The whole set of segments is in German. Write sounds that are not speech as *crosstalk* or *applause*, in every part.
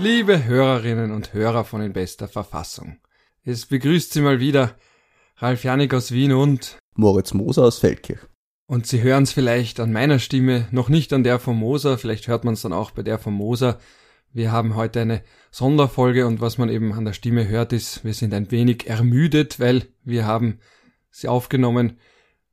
Liebe Hörerinnen und Hörer von In bester Verfassung. Es begrüßt Sie mal wieder Ralf Janik aus Wien und Moritz Moser aus Feldkirch. Und Sie hören es vielleicht an meiner Stimme, noch nicht an der von Moser, vielleicht hört man es dann auch bei der von Moser. Wir haben heute eine Sonderfolge und was man eben an der Stimme hört ist, wir sind ein wenig ermüdet, weil wir haben sie aufgenommen,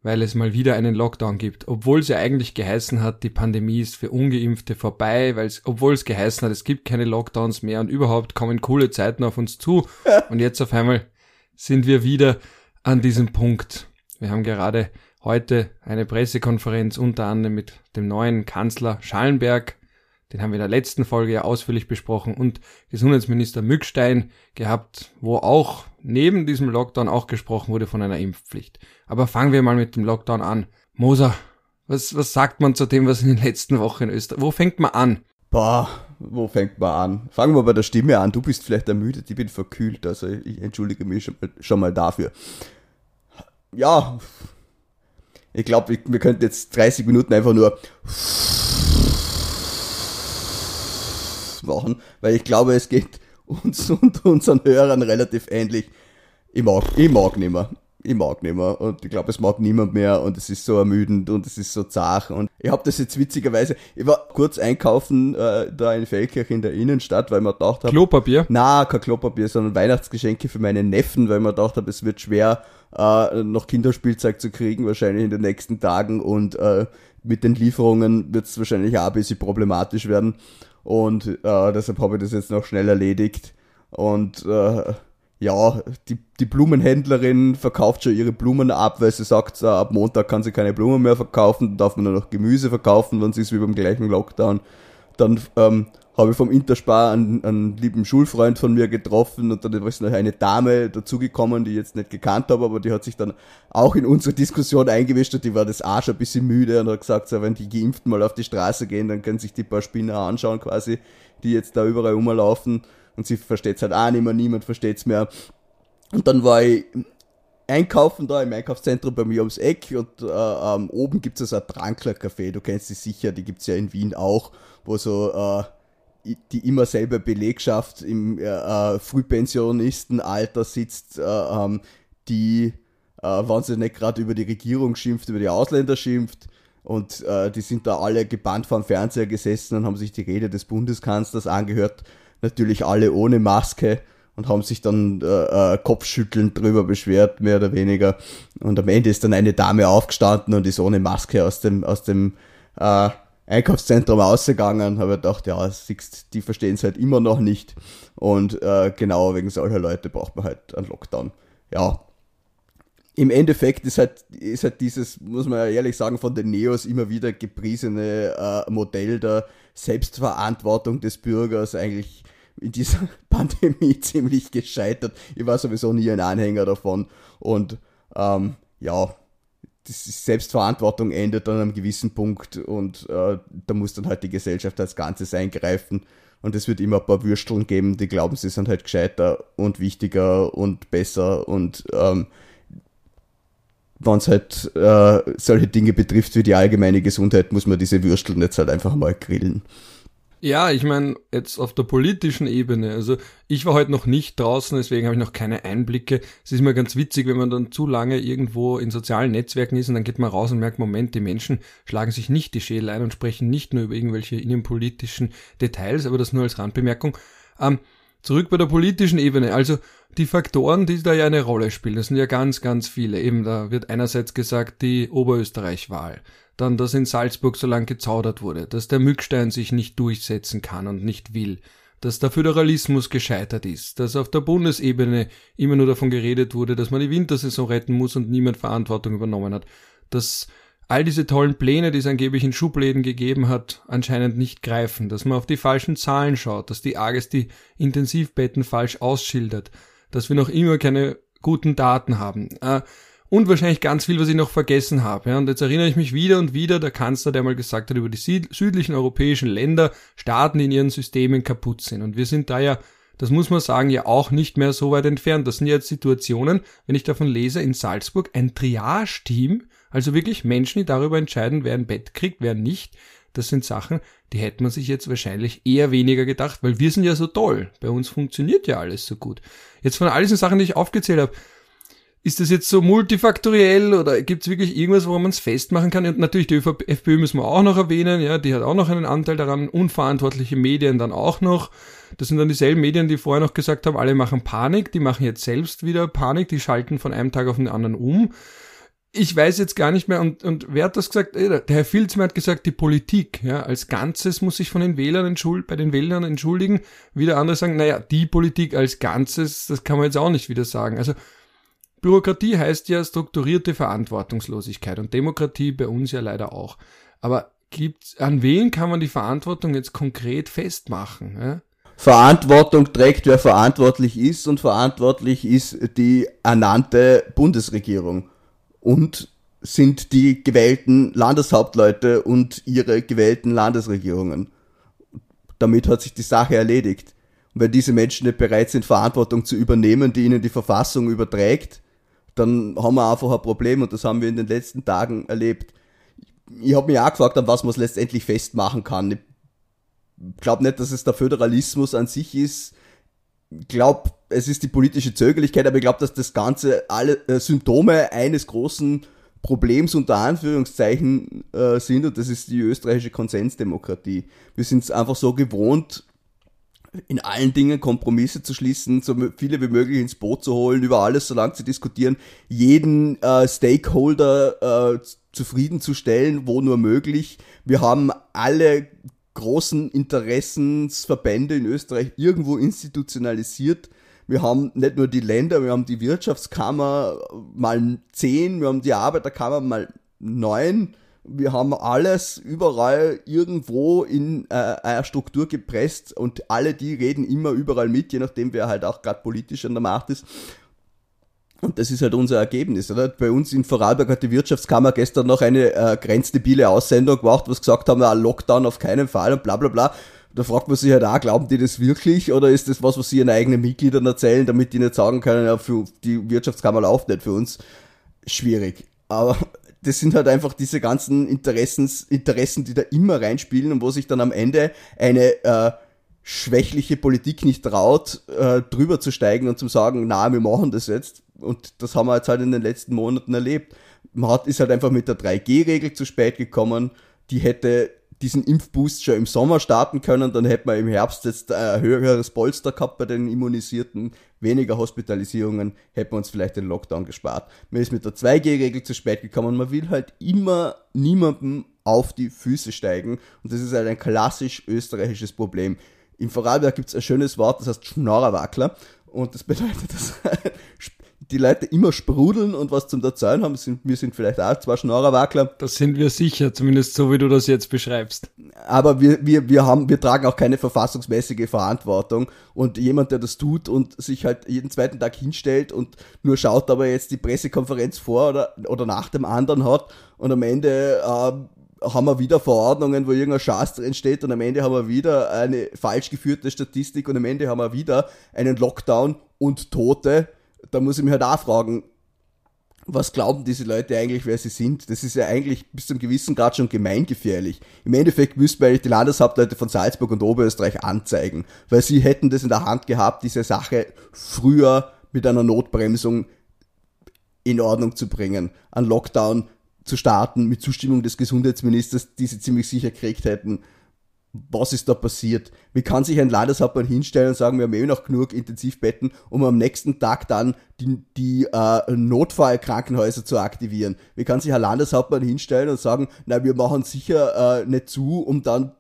weil es mal wieder einen Lockdown gibt, obwohl es ja eigentlich geheißen hat, die Pandemie ist für ungeimpfte vorbei, weil es obwohl es geheißen hat, es gibt keine Lockdowns mehr und überhaupt kommen coole Zeiten auf uns zu. Und jetzt auf einmal sind wir wieder an diesem Punkt. Wir haben gerade heute eine Pressekonferenz unter anderem mit dem neuen Kanzler Schallenberg den haben wir in der letzten Folge ja ausführlich besprochen, und Gesundheitsminister Mückstein gehabt, wo auch neben diesem Lockdown auch gesprochen wurde von einer Impfpflicht. Aber fangen wir mal mit dem Lockdown an. Moser, was, was sagt man zu dem, was in den letzten Wochen in Österreich, wo fängt man an? Boah, wo fängt man an? Fangen wir bei der Stimme an. Du bist vielleicht ermüdet, ich bin verkühlt, also ich entschuldige mich schon schon mal dafür. Ja, ich glaube, wir könnten jetzt 30 Minuten einfach nur machen, weil ich glaube, es geht uns *laughs* und unseren Hörern relativ ähnlich. Ich mag, ich mag nicht mehr. Ich mag nicht mehr. Und ich glaube, es mag niemand mehr und es ist so ermüdend und es ist so zart. Und ich habe das jetzt witzigerweise, ich war kurz einkaufen äh, da in Feldkirch in der Innenstadt, weil man gedacht habe. Klopapier? Na, kein Klopapier, sondern Weihnachtsgeschenke für meine Neffen, weil man gedacht habe, es wird schwer, äh, noch Kinderspielzeug zu kriegen, wahrscheinlich in den nächsten Tagen. Und äh, mit den Lieferungen wird es wahrscheinlich auch ein bisschen problematisch werden. Und äh, deshalb habe ich das jetzt noch schnell erledigt. Und äh, ja, die, die Blumenhändlerin verkauft schon ihre Blumen ab, weil sie sagt, äh, ab Montag kann sie keine Blumen mehr verkaufen, darf man nur noch Gemüse verkaufen, sie ist wie beim gleichen Lockdown. Dann ähm, habe ich vom Interspar einen, einen lieben Schulfreund von mir getroffen und dann ist noch eine Dame dazugekommen, die ich jetzt nicht gekannt habe, aber die hat sich dann auch in unsere Diskussion eingewischt und die war das schon ein bisschen müde und hat gesagt, so, wenn die Geimpften mal auf die Straße gehen, dann können sich die paar Spinner anschauen quasi, die jetzt da überall rumlaufen und sie versteht's halt auch nicht mehr, niemand versteht's mehr. Und dann war ich einkaufen da im Einkaufszentrum bei mir ums Eck und äh, ähm, oben gibt's also ein Drankler-Café, du kennst sie sicher, die gibt's ja in Wien auch, wo so äh, die immer selber Belegschaft im äh, äh, Frühpensionistenalter sitzt, äh, ähm, die, äh, wenn sie nicht gerade über die Regierung schimpft, über die Ausländer schimpft. Und äh, die sind da alle gebannt vor dem Fernseher gesessen und haben sich die Rede des Bundeskanzlers angehört. Natürlich alle ohne Maske und haben sich dann äh, äh, kopfschüttelnd drüber beschwert, mehr oder weniger. Und am Ende ist dann eine Dame aufgestanden und ist ohne Maske aus dem, aus dem äh, Einkaufszentrum ausgegangen, habe gedacht, ja, siehst, die verstehen es halt immer noch nicht. Und äh, genau wegen solcher Leute braucht man halt einen Lockdown. Ja. Im Endeffekt ist halt, ist halt dieses, muss man ja ehrlich sagen, von den Neos immer wieder gepriesene äh, Modell der Selbstverantwortung des Bürgers eigentlich in dieser *laughs* Pandemie ziemlich gescheitert. Ich war sowieso nie ein Anhänger davon. Und ähm, ja, die Selbstverantwortung endet an einem gewissen Punkt und äh, da muss dann halt die Gesellschaft als Ganzes eingreifen. Und es wird immer ein paar Würsteln geben, die glauben, sie sind halt gescheiter und wichtiger und besser. Und ähm, wenn es halt äh, solche Dinge betrifft wie die allgemeine Gesundheit, muss man diese Würsteln jetzt halt einfach mal grillen. Ja, ich meine, jetzt auf der politischen Ebene, also ich war heute noch nicht draußen, deswegen habe ich noch keine Einblicke. Es ist immer ganz witzig, wenn man dann zu lange irgendwo in sozialen Netzwerken ist und dann geht man raus und merkt, Moment, die Menschen schlagen sich nicht die Schädel ein und sprechen nicht nur über irgendwelche innenpolitischen Details, aber das nur als Randbemerkung. Ähm, zurück bei der politischen Ebene, also die Faktoren, die da ja eine Rolle spielen, das sind ja ganz, ganz viele. Eben, da wird einerseits gesagt, die Oberösterreich-Wahl. Dann, dass in Salzburg so lang gezaudert wurde, dass der Mückstein sich nicht durchsetzen kann und nicht will, dass der Föderalismus gescheitert ist, dass auf der Bundesebene immer nur davon geredet wurde, dass man die Wintersaison retten muss und niemand Verantwortung übernommen hat, dass all diese tollen Pläne, die es angeblich in Schubläden gegeben hat, anscheinend nicht greifen, dass man auf die falschen Zahlen schaut, dass die AGES die Intensivbetten falsch ausschildert, dass wir noch immer keine guten Daten haben. Äh, und wahrscheinlich ganz viel, was ich noch vergessen habe. Ja. Und jetzt erinnere ich mich wieder und wieder, der Kanzler, der mal gesagt hat, über die südlichen europäischen Länder, Staaten, in ihren Systemen kaputt sind. Und wir sind da ja, das muss man sagen, ja auch nicht mehr so weit entfernt. Das sind jetzt Situationen, wenn ich davon lese, in Salzburg ein Triage-Team, also wirklich Menschen, die darüber entscheiden, wer ein Bett kriegt, wer nicht, das sind Sachen, die hätte man sich jetzt wahrscheinlich eher weniger gedacht, weil wir sind ja so toll. Bei uns funktioniert ja alles so gut. Jetzt von all diesen Sachen, die ich aufgezählt habe, ist das jetzt so multifaktoriell oder gibt es wirklich irgendwas, wo man es festmachen kann? Und natürlich die FPÖ müssen wir auch noch erwähnen, ja, die hat auch noch einen Anteil daran, unverantwortliche Medien dann auch noch. Das sind dann dieselben Medien, die vorher noch gesagt haben, alle machen Panik, die machen jetzt selbst wieder Panik, die schalten von einem Tag auf den anderen um. Ich weiß jetzt gar nicht mehr, und, und wer hat das gesagt? Der Herr Filzmer hat gesagt, die Politik, ja, als Ganzes muss sich von den Wählern entschuldigen, bei den Wählern entschuldigen. Wieder andere sagen, naja, die Politik als Ganzes, das kann man jetzt auch nicht wieder sagen. Also, Bürokratie heißt ja strukturierte Verantwortungslosigkeit und Demokratie bei uns ja leider auch. Aber gibt's, an wen kann man die Verantwortung jetzt konkret festmachen? Ja? Verantwortung trägt, wer verantwortlich ist und verantwortlich ist die ernannte Bundesregierung und sind die gewählten Landeshauptleute und ihre gewählten Landesregierungen. Damit hat sich die Sache erledigt. Und wenn diese Menschen nicht bereit sind, Verantwortung zu übernehmen, die ihnen die Verfassung überträgt, dann haben wir einfach ein Problem und das haben wir in den letzten Tagen erlebt. Ich habe mich auch gefragt, an was man es letztendlich festmachen kann. Ich glaube nicht, dass es der Föderalismus an sich ist. Ich glaube, es ist die politische Zögerlichkeit, aber ich glaube, dass das Ganze alle äh, Symptome eines großen Problems unter Anführungszeichen äh, sind und das ist die österreichische Konsensdemokratie. Wir sind es einfach so gewohnt, in allen Dingen Kompromisse zu schließen, so viele wie möglich ins Boot zu holen, über alles so lang zu diskutieren, jeden äh, Stakeholder äh, zufriedenzustellen, wo nur möglich. Wir haben alle großen Interessensverbände in Österreich irgendwo institutionalisiert. Wir haben nicht nur die Länder, wir haben die Wirtschaftskammer mal zehn, wir haben die Arbeiterkammer mal neun wir haben alles überall irgendwo in äh, einer Struktur gepresst und alle die reden immer überall mit, je nachdem wer halt auch gerade politisch an der Macht ist. Und das ist halt unser Ergebnis. Oder? Bei uns in Vorarlberg hat die Wirtschaftskammer gestern noch eine äh, grenzdebile Aussendung gemacht, was gesagt haben, ja, Lockdown auf keinen Fall und bla bla bla. Da fragt man sich halt auch, glauben die das wirklich oder ist das was, was sie ihren eigenen Mitgliedern erzählen, damit die nicht sagen können, ja, für die Wirtschaftskammer läuft nicht für uns? Schwierig. Aber das sind halt einfach diese ganzen Interessens, Interessen, die da immer reinspielen und wo sich dann am Ende eine äh, schwächliche Politik nicht traut, äh, drüber zu steigen und zu sagen, na, wir machen das jetzt. Und das haben wir jetzt halt in den letzten Monaten erlebt. Man hat, ist halt einfach mit der 3G-Regel zu spät gekommen. Die hätte diesen Impfboost schon im Sommer starten können, dann hätte man im Herbst jetzt ein höheres Polster gehabt bei den Immunisierten, weniger Hospitalisierungen, hätte man uns vielleicht den Lockdown gespart. Man ist mit der 2G-Regel zu spät gekommen, man will halt immer niemandem auf die Füße steigen und das ist halt ein klassisch österreichisches Problem. Im Vorarlberg gibt es ein schönes Wort, das heißt Schnorrerwackler und das *laughs* bedeutet, dass die Leute immer sprudeln und was zum Erzählen haben. Sind, wir sind vielleicht auch zwei Schnorrerwackler. Das sind wir sicher, zumindest so wie du das jetzt beschreibst. Aber wir, wir, wir, haben, wir tragen auch keine verfassungsmäßige Verantwortung. Und jemand, der das tut und sich halt jeden zweiten Tag hinstellt und nur schaut, ob er jetzt die Pressekonferenz vor oder, oder nach dem anderen hat und am Ende äh, haben wir wieder Verordnungen, wo irgendein Schatz drin steht und am Ende haben wir wieder eine falsch geführte Statistik und am Ende haben wir wieder einen Lockdown und Tote da muss ich mich halt auch fragen, was glauben diese Leute eigentlich, wer sie sind? Das ist ja eigentlich bis zum gewissen Grad schon gemeingefährlich. Im Endeffekt müssten wir eigentlich die Landeshauptleute von Salzburg und Oberösterreich anzeigen, weil sie hätten das in der Hand gehabt, diese Sache früher mit einer Notbremsung in Ordnung zu bringen, einen Lockdown zu starten mit Zustimmung des Gesundheitsministers, die sie ziemlich sicher gekriegt hätten was ist da passiert? Wie kann sich ein Landeshauptmann hinstellen und sagen, wir haben eh noch genug Intensivbetten, um am nächsten Tag dann die, die äh, Notfallkrankenhäuser zu aktivieren? Wie kann sich ein Landeshauptmann hinstellen und sagen, na, wir machen sicher äh, nicht zu, um dann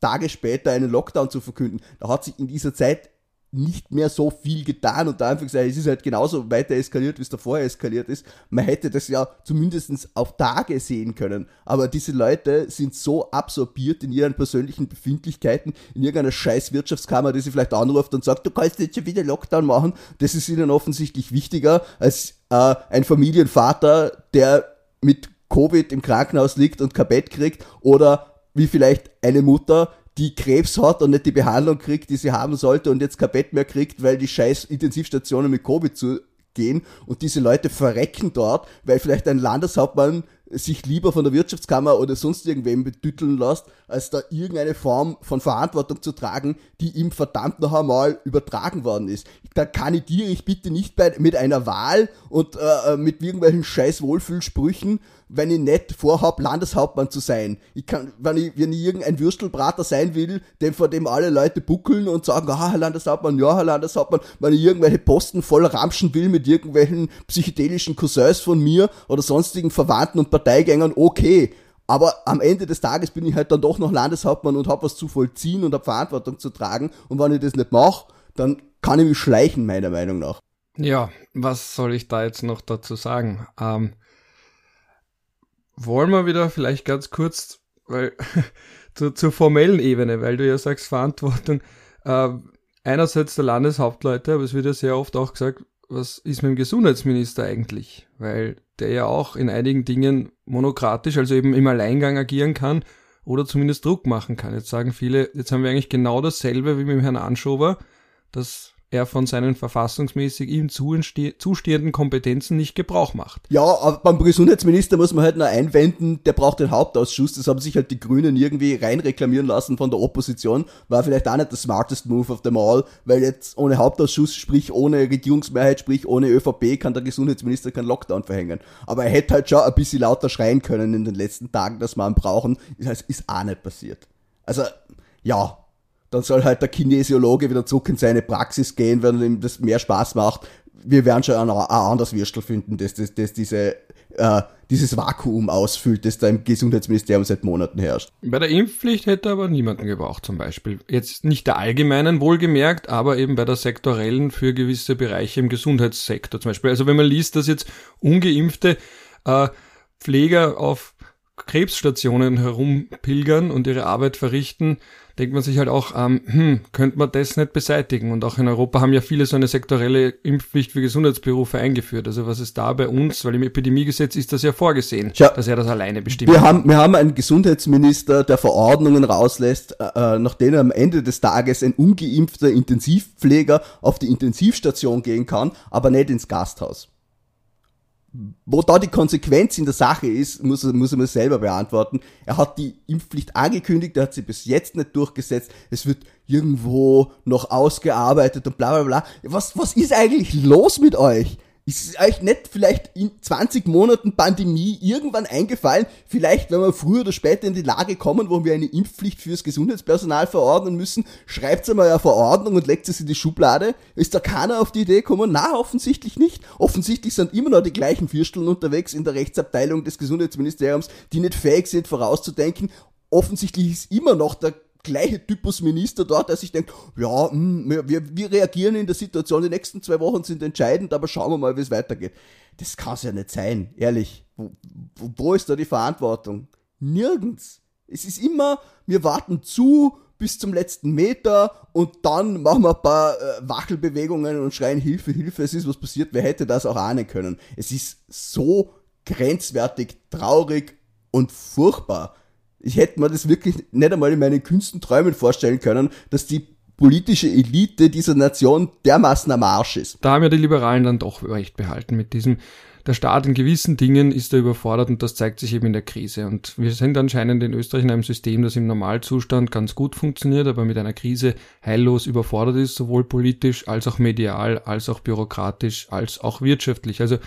Tage später einen Lockdown zu verkünden? Da hat sich in dieser Zeit nicht mehr so viel getan und da einfach gesagt, es ist halt genauso weiter eskaliert, wie es davor eskaliert ist. Man hätte das ja zumindest auf Tage sehen können. Aber diese Leute sind so absorbiert in ihren persönlichen Befindlichkeiten, in irgendeiner scheiß Wirtschaftskammer, die sie vielleicht anruft und sagt, du kannst jetzt schon wieder Lockdown machen. Das ist ihnen offensichtlich wichtiger als äh, ein Familienvater, der mit Covid im Krankenhaus liegt und kein Bett kriegt oder wie vielleicht eine Mutter, die Krebs hat und nicht die Behandlung kriegt, die sie haben sollte und jetzt kein Bett mehr kriegt, weil die scheiß Intensivstationen mit Covid zugehen und diese Leute verrecken dort, weil vielleicht ein Landeshauptmann sich lieber von der Wirtschaftskammer oder sonst irgendwem betütteln lässt, als da irgendeine Form von Verantwortung zu tragen, die ihm verdammt noch einmal übertragen worden ist. Da kandidiere ich bitte nicht bei, mit einer Wahl und äh, mit irgendwelchen scheiß Wohlfühlsprüchen, wenn ich nicht vorhab, Landeshauptmann zu sein. Ich kann, wenn ich, wenn ich irgendein Würstelbrater sein will, dem vor dem alle Leute buckeln und sagen, ah, Herr Landeshauptmann, ja, Herr Landeshauptmann, wenn ich irgendwelche Posten voll ramschen will mit irgendwelchen psychedelischen Cousins von mir oder sonstigen Verwandten und Parteigängern, okay. Aber am Ende des Tages bin ich halt dann doch noch Landeshauptmann und habe was zu vollziehen und habe Verantwortung zu tragen. Und wenn ich das nicht mache, dann kann ich mich schleichen, meiner Meinung nach. Ja, was soll ich da jetzt noch dazu sagen? Ähm, wollen wir wieder vielleicht ganz kurz, weil *laughs* zu, zur formellen Ebene, weil du ja sagst Verantwortung. Äh, einerseits der Landeshauptleute, aber es wird ja sehr oft auch gesagt, was ist mit dem Gesundheitsminister eigentlich? Weil der ja auch in einigen Dingen monokratisch, also eben im Alleingang agieren kann oder zumindest Druck machen kann. Jetzt sagen viele, jetzt haben wir eigentlich genau dasselbe wie mit dem Herrn Anschober, dass er von seinen verfassungsmäßig ihm zustehenden Kompetenzen nicht Gebrauch macht. Ja, aber beim Gesundheitsminister muss man halt nur einwenden, der braucht den Hauptausschuss, das haben sich halt die Grünen irgendwie reinreklamieren lassen von der Opposition, war vielleicht auch nicht der smartest Move of them all, weil jetzt ohne Hauptausschuss, sprich ohne Regierungsmehrheit, sprich ohne ÖVP, kann der Gesundheitsminister keinen Lockdown verhängen. Aber er hätte halt schon ein bisschen lauter schreien können in den letzten Tagen, dass wir ihn brauchen, das ist auch nicht passiert. Also, ja, dann soll halt der Kinesiologe wieder zurück in seine Praxis gehen, wenn ihm das mehr Spaß macht. Wir werden schon ein, anderes Würstel finden, das, das, das diese, äh, dieses Vakuum ausfüllt, das da im Gesundheitsministerium seit Monaten herrscht. Bei der Impfpflicht hätte aber niemanden gebraucht zum Beispiel. Jetzt nicht der allgemeinen wohlgemerkt, aber eben bei der sektorellen für gewisse Bereiche im Gesundheitssektor zum Beispiel. Also wenn man liest, dass jetzt ungeimpfte äh, Pfleger auf Krebsstationen herumpilgern und ihre Arbeit verrichten, denkt man sich halt auch, ähm, hm, könnte man das nicht beseitigen? Und auch in Europa haben ja viele so eine sektorelle Impfpflicht für Gesundheitsberufe eingeführt. Also was ist da bei uns? Weil im Epidemiegesetz ist das ja vorgesehen, Schau, dass er das alleine bestimmt. Wir haben, wir haben einen Gesundheitsminister, der Verordnungen rauslässt, äh, äh nach denen am Ende des Tages ein ungeimpfter Intensivpfleger auf die Intensivstation gehen kann, aber nicht ins Gasthaus wo da die Konsequenz in der Sache ist, muss er, muss er mir selber beantworten. Er hat die Impfpflicht angekündigt, er hat sie bis jetzt nicht durchgesetzt. Es wird irgendwo noch ausgearbeitet und bla bla bla. Was, was ist eigentlich los mit euch? Ist euch nicht vielleicht in 20 Monaten Pandemie irgendwann eingefallen, vielleicht wenn wir früher oder später in die Lage kommen, wo wir eine Impfpflicht fürs Gesundheitspersonal verordnen müssen, schreibt einmal eine Verordnung und legt es in die Schublade? Ist da keiner auf die Idee gekommen? Na, offensichtlich nicht. Offensichtlich sind immer noch die gleichen Viersteln unterwegs in der Rechtsabteilung des Gesundheitsministeriums, die nicht fähig sind vorauszudenken. Offensichtlich ist immer noch der gleiche Typus Minister dort, der sich denkt, ja, mh, hm, wir, wir reagieren in der Situation, die nächsten zwei Wochen sind entscheidend, aber schauen wir mal, wie es weitergeht. Das kann es ja nicht sein, ehrlich. Wo, wo, ist da die Verantwortung? Nirgends. Es ist immer, wir warten zu bis zum letzten Meter und dann machen wir ein paar äh, Wachelbewegungen und schreien Hilfe, Hilfe, es ist was passiert. Wer hätte das auch ahnen können? Es ist so grenzwertig, traurig und furchtbar ich hätte mir das wirklich nicht einmal in meinen kühnsten Träumen vorstellen können, dass die politische Elite dieser Nation dermaßen am Arsch ist. Da haben ja die Liberalen dann doch recht behalten mit diesem, der Staat in gewissen Dingen ist da überfordert und das zeigt sich eben in der Krise. Und wir sind anscheinend in Österreich in einem System, das im Normalzustand ganz gut funktioniert, aber mit einer Krise heillos überfordert ist, sowohl politisch als auch medial, als auch bürokratisch, als auch wirtschaftlich. Also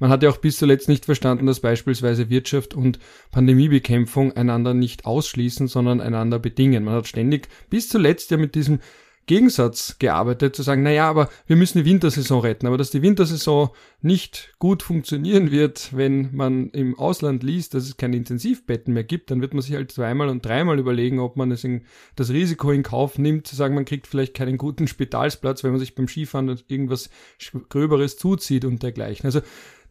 man hat ja auch bis zuletzt nicht verstanden, dass beispielsweise Wirtschaft und Pandemiebekämpfung einander nicht ausschließen, sondern einander bedingen. Man hat ständig bis zuletzt ja mit diesem Gegensatz gearbeitet, zu sagen, naja, aber wir müssen die Wintersaison retten, aber dass die Wintersaison nicht gut funktionieren wird, wenn man im Ausland liest, dass es keine Intensivbetten mehr gibt, dann wird man sich halt zweimal und dreimal überlegen, ob man das Risiko in Kauf nimmt, zu sagen, man kriegt vielleicht keinen guten Spitalsplatz, wenn man sich beim Skifahren irgendwas Gröberes zuzieht und dergleichen. Also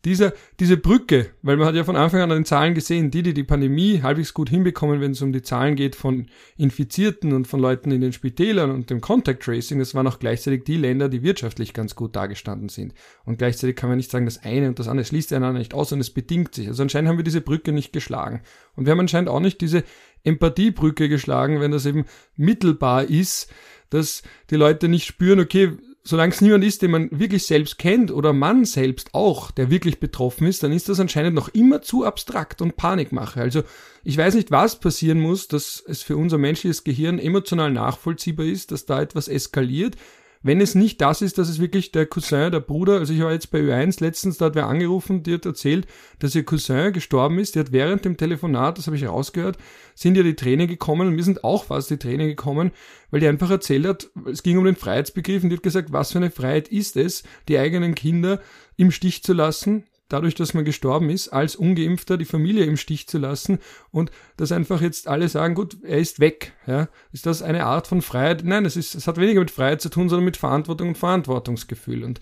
diese, diese Brücke, weil man hat ja von Anfang an an den Zahlen gesehen, die, die die Pandemie halbwegs gut hinbekommen, wenn es um die Zahlen geht von Infizierten und von Leuten in den Spitälern und dem Contact Tracing, das waren auch gleichzeitig die Länder, die wirtschaftlich ganz gut dargestanden sind. Und gleichzeitig kann man nicht sagen, das eine und das andere schließt einander nicht aus und es bedingt sich. Also anscheinend haben wir diese Brücke nicht geschlagen. Und wir haben anscheinend auch nicht diese Empathiebrücke geschlagen, wenn das eben mittelbar ist, dass die Leute nicht spüren, okay, solange es niemand ist, den man wirklich selbst kennt oder man selbst auch, der wirklich betroffen ist, dann ist das anscheinend noch immer zu abstrakt und Panikmache. Also ich weiß nicht, was passieren muss, dass es für unser menschliches Gehirn emotional nachvollziehbar ist, dass da etwas eskaliert, wenn es nicht das ist, dass es wirklich der Cousin, der Bruder, also ich war jetzt bei Ö1 letztens, da hat wer angerufen, die hat erzählt, dass ihr Cousin gestorben ist, die hat während dem Telefonat, das habe ich rausgehört, sind ihr die Tränen gekommen und mir sind auch fast die Tränen gekommen, weil die einfach erzählt hat, es ging um den Freiheitsbegriff und die hat gesagt, was für eine Freiheit ist es, die eigenen Kinder im Stich zu lassen, dadurch, dass man gestorben ist, als Ungeimpfter die Familie im Stich zu lassen und dass einfach jetzt alle sagen, gut, er ist weg. Ja? Ist das eine Art von Freiheit? Nein, es, ist, es hat weniger mit Freiheit zu tun, sondern mit Verantwortung und Verantwortungsgefühl. Und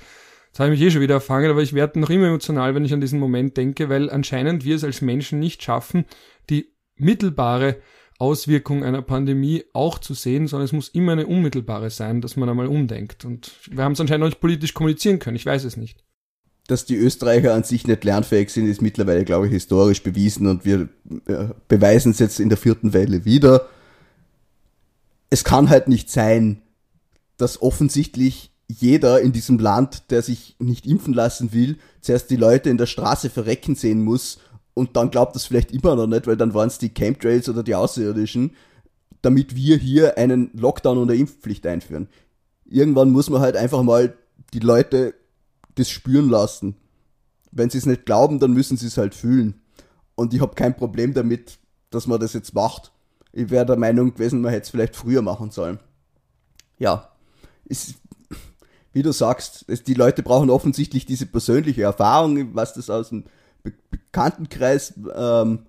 das habe ich mich eh schon wieder erfangen, aber ich werde noch immer emotional, wenn ich an diesen Moment denke, weil anscheinend wir es als Menschen nicht schaffen, die mittelbare Auswirkung einer Pandemie auch zu sehen, sondern es muss immer eine unmittelbare sein, dass man einmal umdenkt. Und wir haben es anscheinend noch nicht politisch kommunizieren können, ich weiß es nicht dass die Österreicher an sich nicht lernfähig sind, ist mittlerweile, glaube ich, historisch bewiesen und wir äh, beweisen es jetzt in der vierten Welle wieder. Es kann halt nicht sein, dass offensichtlich jeder in diesem Land, der sich nicht impfen lassen will, zuerst die Leute in der Straße verrecken sehen muss und dann glaubt das vielleicht immer noch nicht, weil dann waren es die Chemtrails oder die Außerirdischen, damit wir hier einen Lockdown und eine Impfpflicht einführen. Irgendwann muss man halt einfach mal die Leute das spüren lassen. Wenn sie es nicht glauben, dann müssen sie es halt fühlen. Und ich habe kein Problem damit, dass man das jetzt macht. Ich wäre der Meinung gewesen, man hätte es vielleicht früher machen sollen. Ja, ist, wie du sagst, die Leute brauchen offensichtlich diese persönliche Erfahrung, was das aus dem Be Bekanntenkreis, ähm,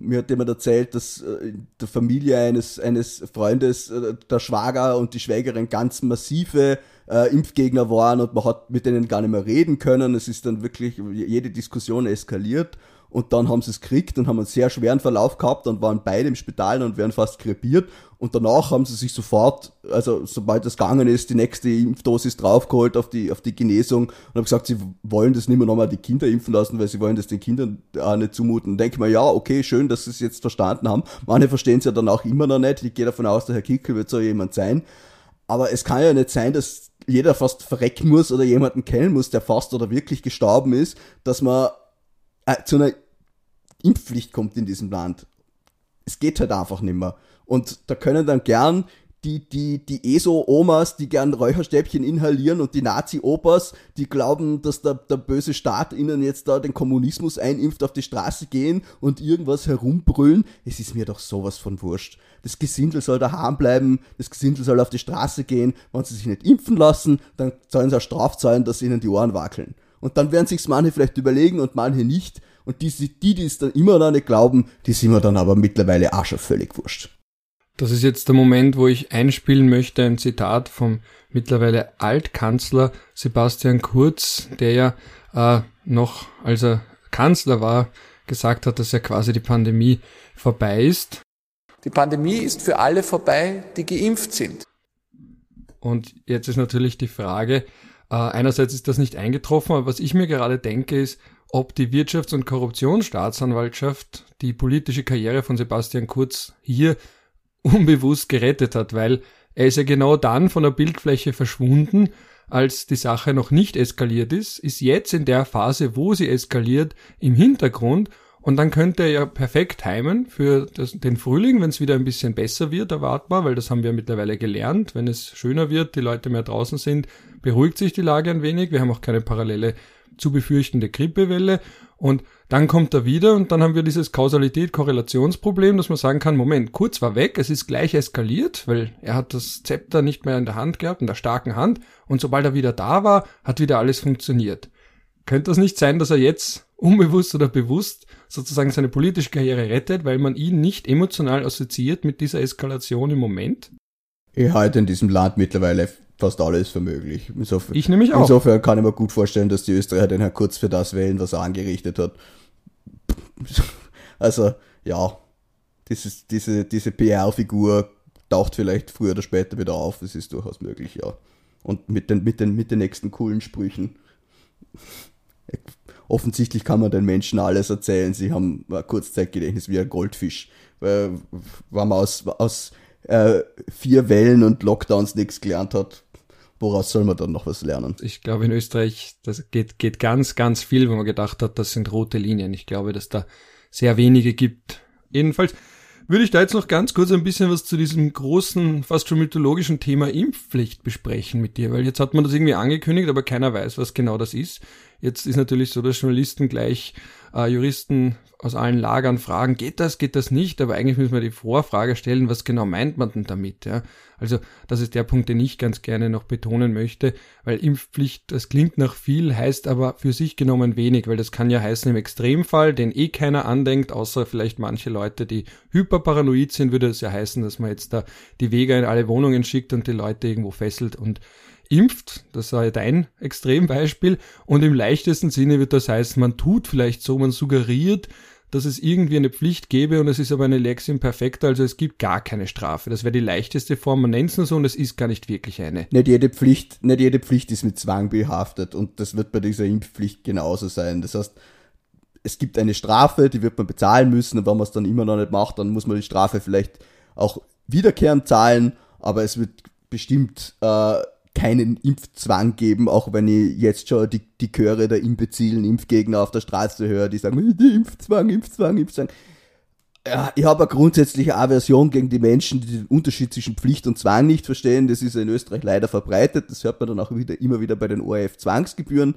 mir hat jemand erzählt, dass äh, der Familie eines, eines Freundes äh, der Schwager und die Schwägerin ganz massive äh, Impfgegner waren und man hat mit denen gar nicht mehr reden können. Es ist dann wirklich jede Diskussion eskaliert und dann haben sie es gekriegt und haben einen sehr schweren Verlauf gehabt und waren beide im Spital und werden fast krepiert und danach haben sie sich sofort, also sobald das gegangen ist, die nächste Impfdosis draufgeholt auf die, auf die Genesung und haben gesagt, sie wollen das nicht mehr nochmal die Kinder impfen lassen, weil sie wollen das den Kindern auch nicht zumuten. Denke mir, ja, okay, schön, dass sie es jetzt verstanden haben. Manche verstehen es ja dann auch immer noch nicht. Ich gehe davon aus, der Herr Kickel wird so jemand sein. Aber es kann ja nicht sein, dass jeder fast verrecken muss oder jemanden kennen muss, der fast oder wirklich gestorben ist, dass man äh, zu einer Impfpflicht kommt in diesem Land. Es geht halt einfach nicht mehr. Und da können dann gern die, die, die ESO-Omas, die gern Räucherstäbchen inhalieren und die Nazi-Opas, die glauben, dass der, der böse Staat ihnen jetzt da den Kommunismus einimpft, auf die Straße gehen und irgendwas herumbrüllen. Es ist mir doch sowas von wurscht. Das Gesindel soll daheim bleiben, das Gesindel soll auf die Straße gehen. Wenn sie sich nicht impfen lassen, dann sollen sie auch Straf zahlen, dass ihnen die Ohren wackeln. Und dann werden sich's manche vielleicht überlegen und manche nicht. Und die, die, die es dann immer noch nicht glauben, die sind mir dann aber mittlerweile auch schon völlig wurscht. Das ist jetzt der Moment, wo ich einspielen möchte ein Zitat vom mittlerweile Altkanzler Sebastian Kurz, der ja äh, noch, als er Kanzler war, gesagt hat, dass ja quasi die Pandemie vorbei ist. Die Pandemie ist für alle vorbei, die geimpft sind. Und jetzt ist natürlich die Frage, äh, einerseits ist das nicht eingetroffen, aber was ich mir gerade denke, ist, ob die Wirtschafts- und Korruptionsstaatsanwaltschaft die politische Karriere von Sebastian Kurz hier *laughs* unbewusst gerettet hat, weil er ist ja genau dann von der Bildfläche verschwunden, als die Sache noch nicht eskaliert ist, ist jetzt in der Phase, wo sie eskaliert, im Hintergrund und dann könnte er ja perfekt timen für das, den Frühling, wenn es wieder ein bisschen besser wird, erwartbar, weil das haben wir mittlerweile gelernt. Wenn es schöner wird, die Leute mehr draußen sind, beruhigt sich die Lage ein wenig. Wir haben auch keine parallele zu befürchtende Grippewelle und dann kommt er wieder und dann haben wir dieses Kausalität-Korrelationsproblem, dass man sagen kann, Moment, kurz war weg, es ist gleich eskaliert, weil er hat das Zepter nicht mehr in der Hand gehabt, in der starken Hand und sobald er wieder da war, hat wieder alles funktioniert. Könnte das nicht sein, dass er jetzt unbewusst oder bewusst sozusagen seine politische Karriere rettet, weil man ihn nicht emotional assoziiert mit dieser Eskalation im Moment? Ich halte in diesem Land mittlerweile fast alles für möglich. Insofern, ich nämlich auch. Insofern kann ich mir gut vorstellen, dass die Österreicher den Herrn Kurz für das wählen, was er angerichtet hat. *laughs* Also, ja, dieses, diese, diese PR-Figur taucht vielleicht früher oder später wieder auf. Das ist durchaus möglich, ja. Und mit den, mit den, mit den nächsten coolen Sprüchen. Offensichtlich kann man den Menschen alles erzählen. Sie haben ein Kurzzeitgedächtnis wie ein Goldfisch. Weil, wenn man aus, aus äh, vier Wellen und Lockdowns nichts gelernt hat, woraus soll man dann noch was lernen? Ich glaube, in Österreich, das geht, geht ganz, ganz viel, wo man gedacht hat, das sind rote Linien. Ich glaube, dass da sehr wenige gibt. Jedenfalls würde ich da jetzt noch ganz kurz ein bisschen was zu diesem großen, fast schon mythologischen Thema Impfpflicht besprechen mit dir, weil jetzt hat man das irgendwie angekündigt, aber keiner weiß, was genau das ist. Jetzt ist natürlich so, dass Journalisten gleich äh, Juristen aus allen Lagern fragen, geht das, geht das nicht? Aber eigentlich müssen wir die Vorfrage stellen, was genau meint man denn damit? Ja? Also das ist der Punkt, den ich ganz gerne noch betonen möchte, weil Impfpflicht, das klingt nach viel, heißt aber für sich genommen wenig, weil das kann ja heißen im Extremfall, den eh keiner andenkt, außer vielleicht manche Leute, die hyperparanoid sind, würde es ja heißen, dass man jetzt da die Wege in alle Wohnungen schickt und die Leute irgendwo fesselt und impft, das sei dein Extrembeispiel, und im leichtesten Sinne wird das heißen, man tut vielleicht so, man suggeriert, dass es irgendwie eine Pflicht gäbe und es ist aber eine Lex imperfecta, also es gibt gar keine Strafe. Das wäre die leichteste Form, man nennt es nur so und es ist gar nicht wirklich eine. Nicht jede Pflicht, nicht jede Pflicht ist mit Zwang behaftet und das wird bei dieser Impfpflicht genauso sein. Das heißt, es gibt eine Strafe, die wird man bezahlen müssen und wenn man es dann immer noch nicht macht, dann muss man die Strafe vielleicht auch wiederkehrend zahlen, aber es wird bestimmt äh, keinen Impfzwang geben, auch wenn ich jetzt schon die, die Chöre der imbezilen Impfgegner auf der Straße höre, die sagen, Impfzwang, Impfzwang, Impfzwang. Ja, ich habe eine grundsätzliche Aversion gegen die Menschen, die den Unterschied zwischen Pflicht und Zwang nicht verstehen. Das ist in Österreich leider verbreitet. Das hört man dann auch wieder, immer wieder bei den ORF-Zwangsgebühren.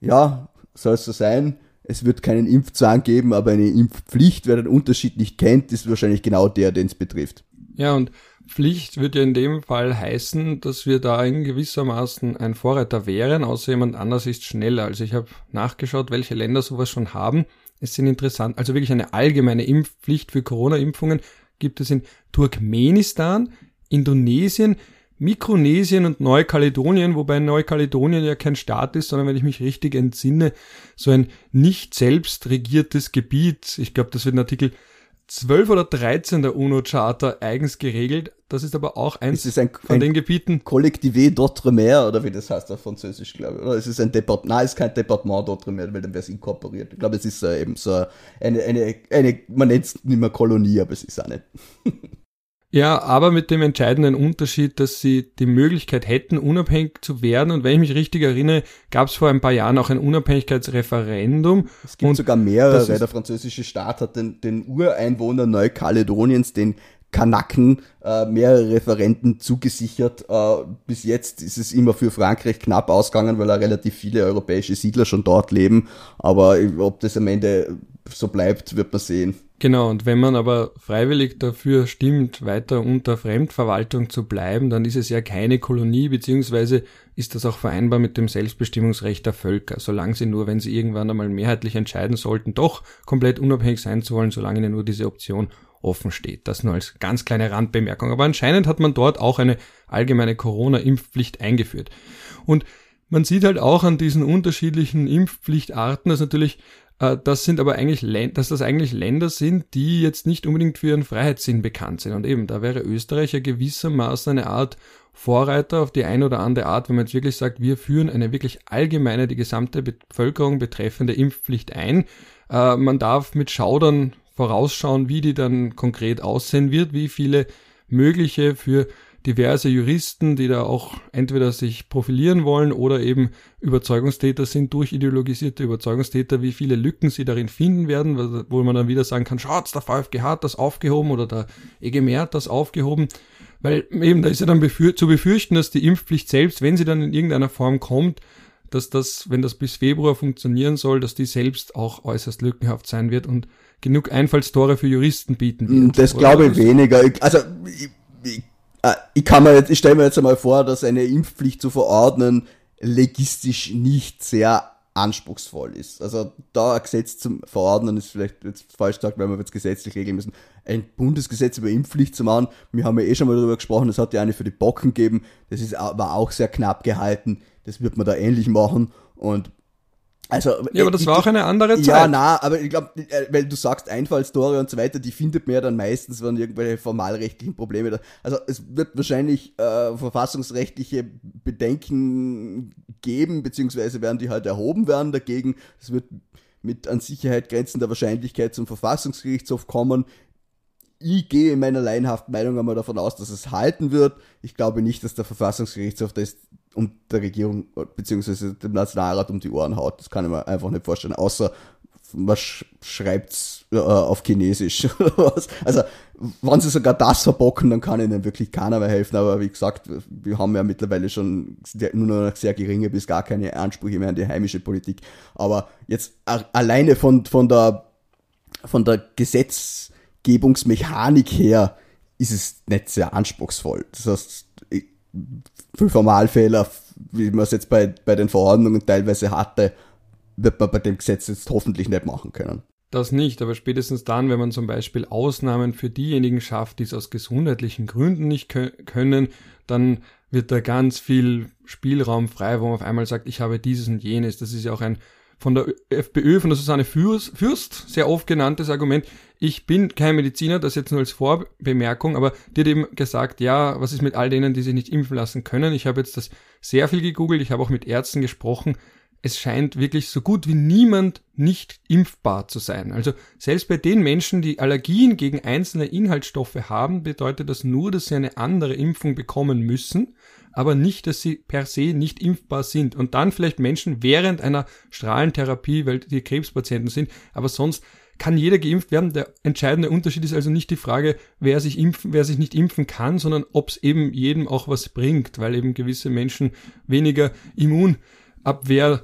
Ja, soll es so sein. Es wird keinen Impfzwang geben, aber eine Impfpflicht, wer den Unterschied nicht kennt, ist wahrscheinlich genau der, den es betrifft. Ja, und Pflicht würde ja in dem Fall heißen, dass wir da in gewissermaßen ein Vorreiter wären, außer jemand anders ist schneller. Also ich habe nachgeschaut, welche Länder sowas schon haben. Es sind interessant, also wirklich eine allgemeine Impfpflicht für Corona-Impfungen gibt es in Turkmenistan, Indonesien, Mikronesien und Neukaledonien, wobei Neukaledonien ja kein Staat ist, sondern wenn ich mich richtig entsinne, so ein nicht selbst regiertes Gebiet. Ich glaube, das wird in Artikel 12 oder 13 der UNO-Charta eigens geregelt. Das ist aber auch eins ist ein, von ein den Gebieten. Collectivé d'Outre-mer, oder wie das heißt auf Französisch, glaube ich. Oder es ist ein Departement, nein, es ist kein Departement d'Outre-mer, weil dann wäre es inkorporiert. Ich glaube, es ist äh, eben so eine, eine, eine, man nennt es nicht mehr Kolonie, aber es ist auch nicht. *laughs* Ja, aber mit dem entscheidenden Unterschied, dass sie die Möglichkeit hätten, unabhängig zu werden. Und wenn ich mich richtig erinnere, gab es vor ein paar Jahren auch ein Unabhängigkeitsreferendum. Es gibt und sogar mehrere. Der französische Staat hat den, den Ureinwohnern Neukaledoniens, den Kanaken, äh, mehrere Referenten zugesichert. Äh, bis jetzt ist es immer für Frankreich knapp ausgegangen, weil da relativ viele europäische Siedler schon dort leben. Aber ob das am Ende so bleibt, wird man sehen. Genau, und wenn man aber freiwillig dafür stimmt, weiter unter Fremdverwaltung zu bleiben, dann ist es ja keine Kolonie, beziehungsweise ist das auch vereinbar mit dem Selbstbestimmungsrecht der Völker, solange sie nur, wenn sie irgendwann einmal mehrheitlich entscheiden sollten, doch komplett unabhängig sein zu wollen, solange ihnen nur diese Option offen steht. Das nur als ganz kleine Randbemerkung. Aber anscheinend hat man dort auch eine allgemeine Corona-Impfpflicht eingeführt. Und man sieht halt auch an diesen unterschiedlichen Impfpflichtarten, dass natürlich das sind aber eigentlich, dass das eigentlich Länder sind, die jetzt nicht unbedingt für ihren Freiheitssinn bekannt sind. Und eben, da wäre Österreich ja gewissermaßen eine Art Vorreiter auf die eine oder andere Art, wenn man jetzt wirklich sagt, wir führen eine wirklich allgemeine, die gesamte Bevölkerung betreffende Impfpflicht ein. Äh, man darf mit Schaudern vorausschauen, wie die dann konkret aussehen wird, wie viele mögliche für diverse Juristen, die da auch entweder sich profilieren wollen oder eben Überzeugungstäter sind, durchideologisierte Überzeugungstäter, wie viele Lücken sie darin finden werden, wo man dann wieder sagen kann, schaut, der VfG hat das aufgehoben oder der EGMR hat das aufgehoben. Weil eben, da ist ja dann befür zu befürchten, dass die Impfpflicht selbst, wenn sie dann in irgendeiner Form kommt, dass das, wenn das bis Februar funktionieren soll, dass die selbst auch äußerst lückenhaft sein wird und genug Einfallstore für Juristen bieten wird. Das glaube ich weniger. Also ich, ich ich kann mir jetzt, ich stelle mir jetzt einmal vor, dass eine Impfpflicht zu verordnen legistisch nicht sehr anspruchsvoll ist. Also da ein Gesetz zum Verordnen ist vielleicht jetzt falsch gesagt, weil wir jetzt gesetzlich regeln müssen. Ein Bundesgesetz über Impfpflicht zu machen, wir haben ja eh schon mal darüber gesprochen, das hat ja eine für die Bocken gegeben, das ist, war auch sehr knapp gehalten, das wird man da ähnlich machen und also, ja, aber das ich, war auch eine andere Zeit. Ja, na, aber ich glaube, äh, weil du sagst Einfallstore und so weiter, die findet man ja dann meistens, wenn irgendwelche formalrechtlichen Probleme da. Also es wird wahrscheinlich äh, verfassungsrechtliche Bedenken geben, beziehungsweise werden die halt erhoben werden dagegen. Es wird mit an Sicherheit grenzender Wahrscheinlichkeit zum Verfassungsgerichtshof kommen. ich gehe in meiner laienhaften Meinung einmal davon aus, dass es halten wird. Ich glaube nicht, dass der Verfassungsgerichtshof das um der Regierung bzw. dem Nationalrat um die Ohren haut. Das kann ich mir einfach nicht vorstellen. Außer man sch schreibt's äh, auf Chinesisch *laughs* oder was. Also, wenn sie sogar das verbocken, dann kann ihnen wirklich keiner mehr helfen. Aber wie gesagt, wir haben ja mittlerweile schon nur noch sehr geringe bis gar keine Ansprüche mehr an die heimische Politik. Aber jetzt alleine von, von der, von der Gesetzgebungsmechanik her ist es nicht sehr anspruchsvoll. Das heißt, für Formalfehler, wie man es jetzt bei, bei den Verordnungen teilweise hatte, wird man bei dem Gesetz jetzt hoffentlich nicht machen können. Das nicht, aber spätestens dann, wenn man zum Beispiel Ausnahmen für diejenigen schafft, die es aus gesundheitlichen Gründen nicht können, dann wird da ganz viel Spielraum frei, wo man auf einmal sagt, ich habe dieses und jenes. Das ist ja auch ein von der FPÖ, von der Susanne Fürst, sehr oft genanntes Argument. Ich bin kein Mediziner, das jetzt nur als Vorbemerkung, aber die hat eben gesagt, ja, was ist mit all denen, die sich nicht impfen lassen können? Ich habe jetzt das sehr viel gegoogelt, ich habe auch mit Ärzten gesprochen es scheint wirklich so gut wie niemand nicht impfbar zu sein. Also selbst bei den Menschen, die Allergien gegen einzelne Inhaltsstoffe haben, bedeutet das nur, dass sie eine andere Impfung bekommen müssen, aber nicht, dass sie per se nicht impfbar sind. Und dann vielleicht Menschen während einer Strahlentherapie, weil die Krebspatienten sind, aber sonst kann jeder geimpft werden. Der entscheidende Unterschied ist also nicht die Frage, wer sich impfen, wer sich nicht impfen kann, sondern ob es eben jedem auch was bringt, weil eben gewisse Menschen weniger Immunabwehr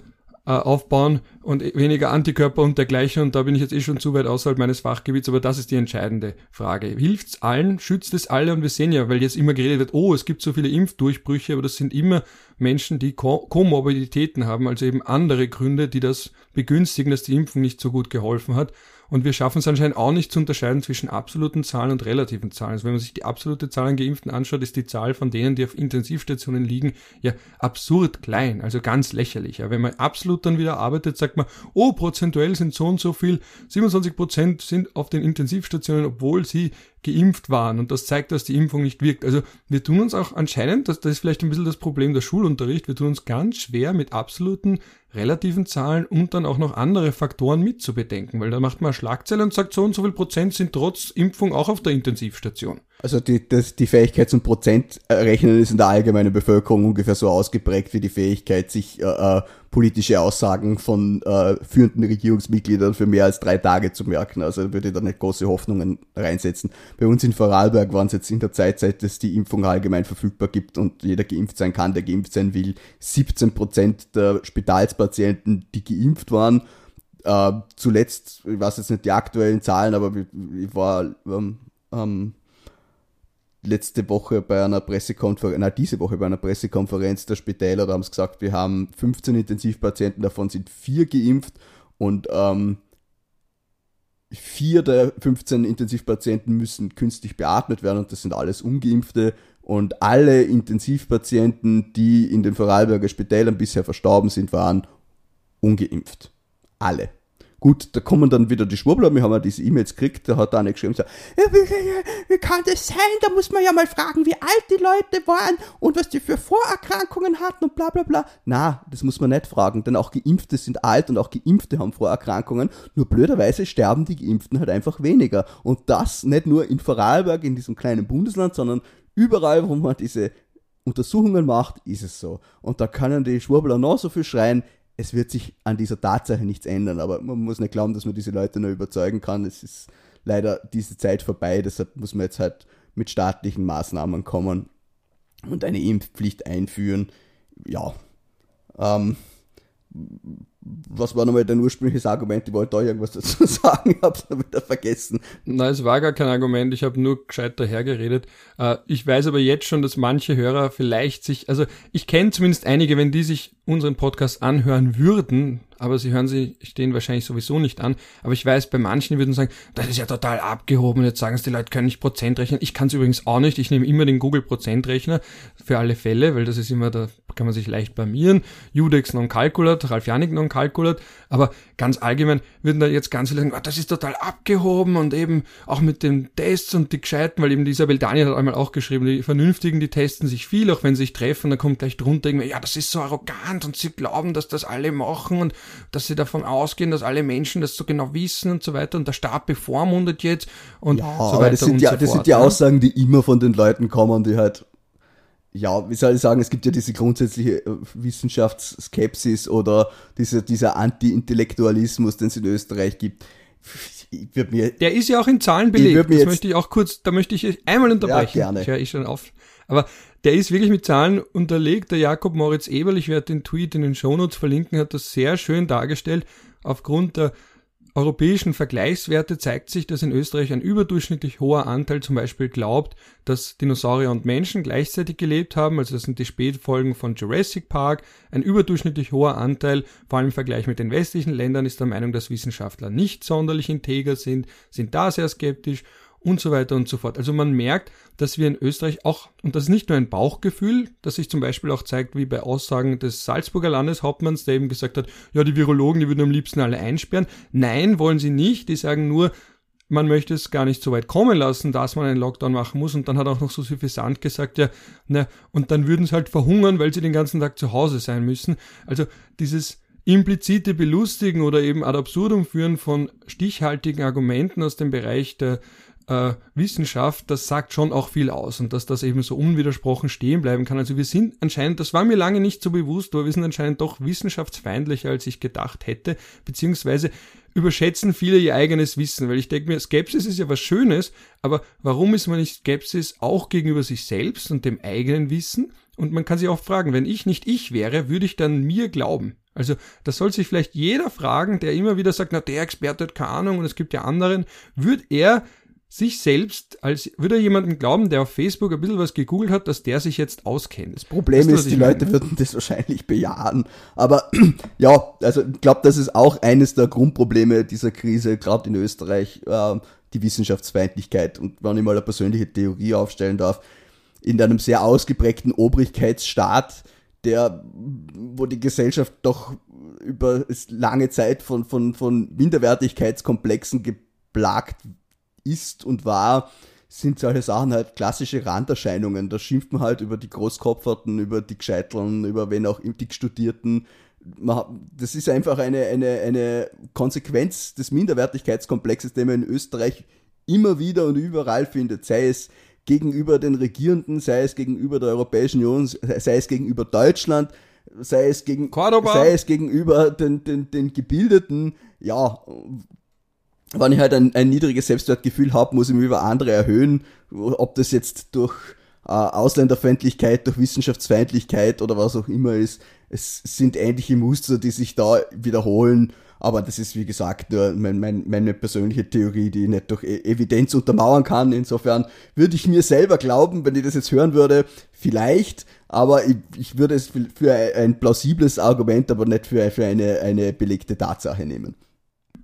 äh, aufbauen und weniger Antikörper und dergleichen. Und da bin ich jetzt eh schon zu weit außerhalb meines Fachgebiets, aber das ist die entscheidende Frage. Hilft's allen? Schützt es alle? Und wir sehen ja, weil jetzt immer geredet wird, oh, es gibt so viele Impfdurchbrüche, aber das sind immer Menschen, die Komorbiditäten haben, also eben andere Gründe, die das begünstigen, dass die Impfung nicht so gut geholfen hat. Und wir schaffen es anscheinend auch nicht zu unterscheiden zwischen absoluten Zahlen und relativen Zahlen. Also wenn man sich die absolute Zahl an Geimpften anschaut, ist die Zahl von denen, die auf Intensivstationen liegen, ja absurd klein, also ganz lächerlich. Ja, wenn man absolut dann wieder arbeitet, sagt man, oh, prozentuell sind so und so viel, 27 Prozent sind auf den Intensivstationen, obwohl sie geimpft waren. Und das zeigt, dass die Impfung nicht wirkt. Also wir tun uns auch anscheinend, das, das ist vielleicht ein bisschen das Problem der Schulunterricht, wir tun uns ganz schwer mit absoluten relativen Zahlen und dann auch noch andere Faktoren mitzubedenken, weil da macht man eine Schlagzeile und sagt, so und so viel Prozent sind trotz Impfung auch auf der Intensivstation. Also die, das, die Fähigkeit zum Prozentrechnen ist in der allgemeinen Bevölkerung ungefähr so ausgeprägt wie die Fähigkeit, sich äh, äh, politische Aussagen von äh, führenden Regierungsmitgliedern für mehr als drei Tage zu merken. Also würde ich da nicht große Hoffnungen reinsetzen. Bei uns in Vorarlberg waren es jetzt in der Zeit, seit es die Impfung allgemein verfügbar gibt und jeder geimpft sein kann, der geimpft sein will, 17 Prozent der Spitalspatienten, die geimpft waren. Äh, zuletzt, ich weiß jetzt nicht die aktuellen Zahlen, aber ich war ähm, ähm, letzte Woche bei einer Pressekonferenz, nein, diese Woche bei einer Pressekonferenz der Spitäler, da haben sie gesagt, wir haben 15 Intensivpatienten, davon sind vier geimpft und ähm, vier der 15 Intensivpatienten müssen künstlich beatmet werden und das sind alles ungeimpfte und alle Intensivpatienten, die in den Vorarlberger Spitälern bisher verstorben sind, waren ungeimpft. Alle. Gut, da kommen dann wieder die Schwurbler, wir haben ja diese E-Mails gekriegt, da hat einer geschrieben, so, ja, wie, wie, kann das sein? Da muss man ja mal fragen, wie alt die Leute waren und was die für Vorerkrankungen hatten und bla bla bla. Na, das muss man nicht fragen, denn auch Geimpfte sind alt und auch Geimpfte haben Vorerkrankungen, nur blöderweise sterben die Geimpften halt einfach weniger. Und das nicht nur in Vorarlberg, in diesem kleinen Bundesland, sondern überall, wo man diese Untersuchungen macht, ist es so. Und da können die Schwurbler noch so viel schreien, es wird sich an dieser Tatsache nichts ändern, aber man muss nicht glauben, dass man diese Leute nur überzeugen kann. Es ist leider diese Zeit vorbei, deshalb muss man jetzt halt mit staatlichen Maßnahmen kommen und eine Impfpflicht einführen. Ja, ähm, was war nochmal dein ursprüngliches Argument? Ich wollte da irgendwas dazu *laughs* sagen, hab's dann wieder vergessen. Nein, es war gar kein Argument, ich habe nur gescheit dahergeredet. Äh, ich weiß aber jetzt schon, dass manche Hörer vielleicht sich, also ich kenne zumindest einige, wenn die sich unseren Podcast anhören würden, aber sie hören sie stehen wahrscheinlich sowieso nicht an. Aber ich weiß, bei manchen würden sagen, das ist ja total abgehoben. Jetzt sagen sie, die Leute können nicht Prozent rechnen. Ich kann es übrigens auch nicht. Ich nehme immer den Google Prozentrechner für alle Fälle, weil das ist immer, da kann man sich leicht blamieren. Judex non calculat, Ralf Janik non calculat. Aber ganz allgemein würden da jetzt ganz viele sagen, oh, das ist total abgehoben und eben auch mit den Tests und die Gescheiten, weil eben die Isabel Daniel hat einmal auch geschrieben, die Vernünftigen, die testen sich viel, auch wenn sie sich treffen, dann kommt gleich drunter irgendwie, ja, das ist so arrogant und sie glauben, dass das alle machen und dass sie davon ausgehen, dass alle Menschen das so genau wissen und so weiter und der Staat bevormundet jetzt und ja, so weiter das sind und ja, so das fort. sind die ne? Aussagen, die immer von den Leuten kommen, die halt, ja, wie soll ich sagen, es gibt ja diese grundsätzliche äh, Wissenschaftsskepsis oder diese, dieser Anti-Intellektualismus, den es in Österreich gibt. Ich würde mir, Der ist ja auch in Zahlen Ich belegt. würd mir Das möchte ich auch kurz, da möchte ich einmal unterbrechen. Ja, gerne. Ich höre eh schon auf. Aber der ist wirklich mit Zahlen unterlegt. Der Jakob Moritz Eberl, ich werde den Tweet in den Shownotes verlinken, hat das sehr schön dargestellt. Aufgrund der europäischen Vergleichswerte zeigt sich, dass in Österreich ein überdurchschnittlich hoher Anteil zum Beispiel glaubt, dass Dinosaurier und Menschen gleichzeitig gelebt haben. Also das sind die Spätfolgen von Jurassic Park. Ein überdurchschnittlich hoher Anteil, vor allem im Vergleich mit den westlichen Ländern, ist der Meinung, dass Wissenschaftler nicht sonderlich integer sind, sind da sehr skeptisch und so weiter und so fort. Also man merkt, dass wir in Österreich auch, und das ist nicht nur ein Bauchgefühl, das sich zum Beispiel auch zeigt, wie bei Aussagen des Salzburger Landeshauptmanns, der eben gesagt hat, ja, die Virologen, die würden am liebsten alle einsperren. Nein, wollen sie nicht. Die sagen nur, man möchte es gar nicht so weit kommen lassen, dass man einen Lockdown machen muss. Und dann hat auch noch so suffisant gesagt, ja, na, und dann würden sie halt verhungern, weil sie den ganzen Tag zu Hause sein müssen. Also dieses implizite Belustigen oder eben ad absurdum führen von stichhaltigen Argumenten aus dem Bereich der äh, Wissenschaft, das sagt schon auch viel aus und dass das eben so unwidersprochen stehen bleiben kann. Also wir sind anscheinend, das war mir lange nicht so bewusst, aber wir sind anscheinend doch wissenschaftsfeindlicher, als ich gedacht hätte, beziehungsweise überschätzen viele ihr eigenes Wissen, weil ich denke mir, Skepsis ist ja was Schönes, aber warum ist man nicht Skepsis auch gegenüber sich selbst und dem eigenen Wissen? Und man kann sich auch fragen, wenn ich nicht ich wäre, würde ich dann mir glauben? Also das soll sich vielleicht jeder fragen, der immer wieder sagt, na der Experte hat keine Ahnung und es gibt ja anderen, würde er sich selbst, als würde er jemanden glauben, der auf Facebook ein bisschen was gegoogelt hat, dass der sich jetzt auskennt. Das Problem ist, die Leute würden das wahrscheinlich bejahen. Aber *clears throat* ja, also ich glaube, das ist auch eines der Grundprobleme dieser Krise, gerade in Österreich, äh, die Wissenschaftsfeindlichkeit. Und wenn ich mal eine persönliche Theorie aufstellen darf, in einem sehr ausgeprägten Obrigkeitsstaat, der, wo die Gesellschaft doch über lange Zeit von, von, von Minderwertigkeitskomplexen geplagt ist und war, sind solche Sachen halt klassische Randerscheinungen. Da schimpft man halt über die Großkopferten, über die Gescheiteln, über wen auch die Studierten. Das ist einfach eine, eine, eine Konsequenz des Minderwertigkeitskomplexes, den man in Österreich immer wieder und überall findet, sei es gegenüber den Regierenden, sei es gegenüber der Europäischen Union, sei es gegenüber Deutschland, sei es, gegen, Cordoba. sei es gegenüber den, den, den Gebildeten, ja, wenn ich halt ein, ein niedriges Selbstwertgefühl habe, muss ich mich über andere erhöhen, ob das jetzt durch äh, Ausländerfeindlichkeit, durch Wissenschaftsfeindlichkeit oder was auch immer ist. Es sind ähnliche Muster, die sich da wiederholen, aber das ist wie gesagt nur mein, mein, meine persönliche Theorie, die ich nicht durch E- Evidenz untermauern kann. Insofern würde ich mir selber glauben, wenn ich das jetzt hören würde, vielleicht, aber ich, ich würde es für- ein plausibles Argument, aber nicht für, für eine, eine belegte Tatsache nehmen.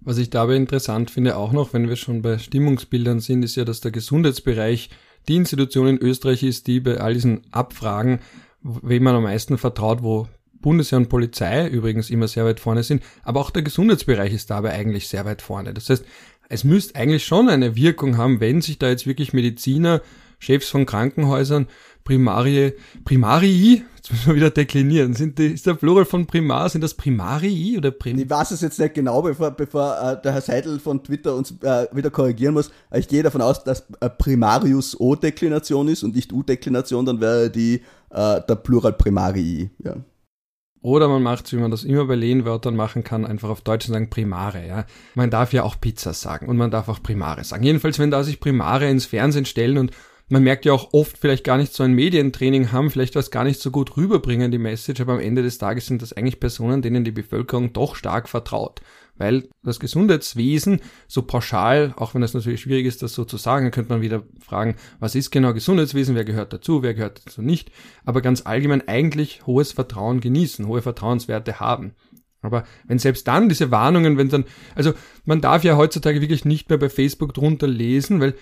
Was ich dabei interessant finde, auch noch, wenn wir schon bei Stimmungsbildern sind, ist ja, dass der Gesundheitsbereich die Institution in Österreich ist, die bei all diesen Abfragen, wem man am meisten vertraut, wo Bundesheer und Polizei übrigens immer sehr weit vorne sind, aber auch der Gesundheitsbereich ist dabei eigentlich sehr weit vorne. Das heißt, es müsste eigentlich schon eine Wirkung haben, wenn sich da jetzt wirklich Mediziner, Chefs von Krankenhäusern, Primarie, Primarii, jetzt *laughs* müssen wir wieder deklinieren, sind die, ist der Plural von Primar, sind das Primarii oder Prim Ich weiß es jetzt nicht genau, bevor, bevor äh, der Herr Seidel von Twitter uns äh, wieder korrigieren muss. Aber Ich gehe davon aus, dass äh, Primarius O-Deklination ist und nicht U-Deklination, dann wäre die äh, der Plural Primarii. Ja. Oder man macht, wie man das immer bei Lehnwörtern machen kann, einfach auf Deutsch sagen Primare, ja. Man darf ja auch Pizza sagen und man darf auch Primare sagen. Jedenfalls, wenn da sich Primare ins Fernsehen stellen und man merkt ja auch oft vielleicht gar nicht so ein Medientraining haben, vielleicht was gar nicht so gut rüberbringen, die Message, aber am Ende des Tages sind das eigentlich Personen, denen die Bevölkerung doch stark vertraut. Weil das Gesundheitswesen so pauschal, auch wenn es natürlich schwierig ist, das so zu sagen, dann könnte man wieder fragen, was ist genau Gesundheitswesen, wer gehört dazu, wer gehört dazu nicht, aber ganz allgemein eigentlich hohes Vertrauen genießen, hohe Vertrauenswerte haben. Aber wenn selbst dann diese Warnungen, wenn dann, also man darf ja heutzutage wirklich nicht mehr bei Facebook drunter lesen, weil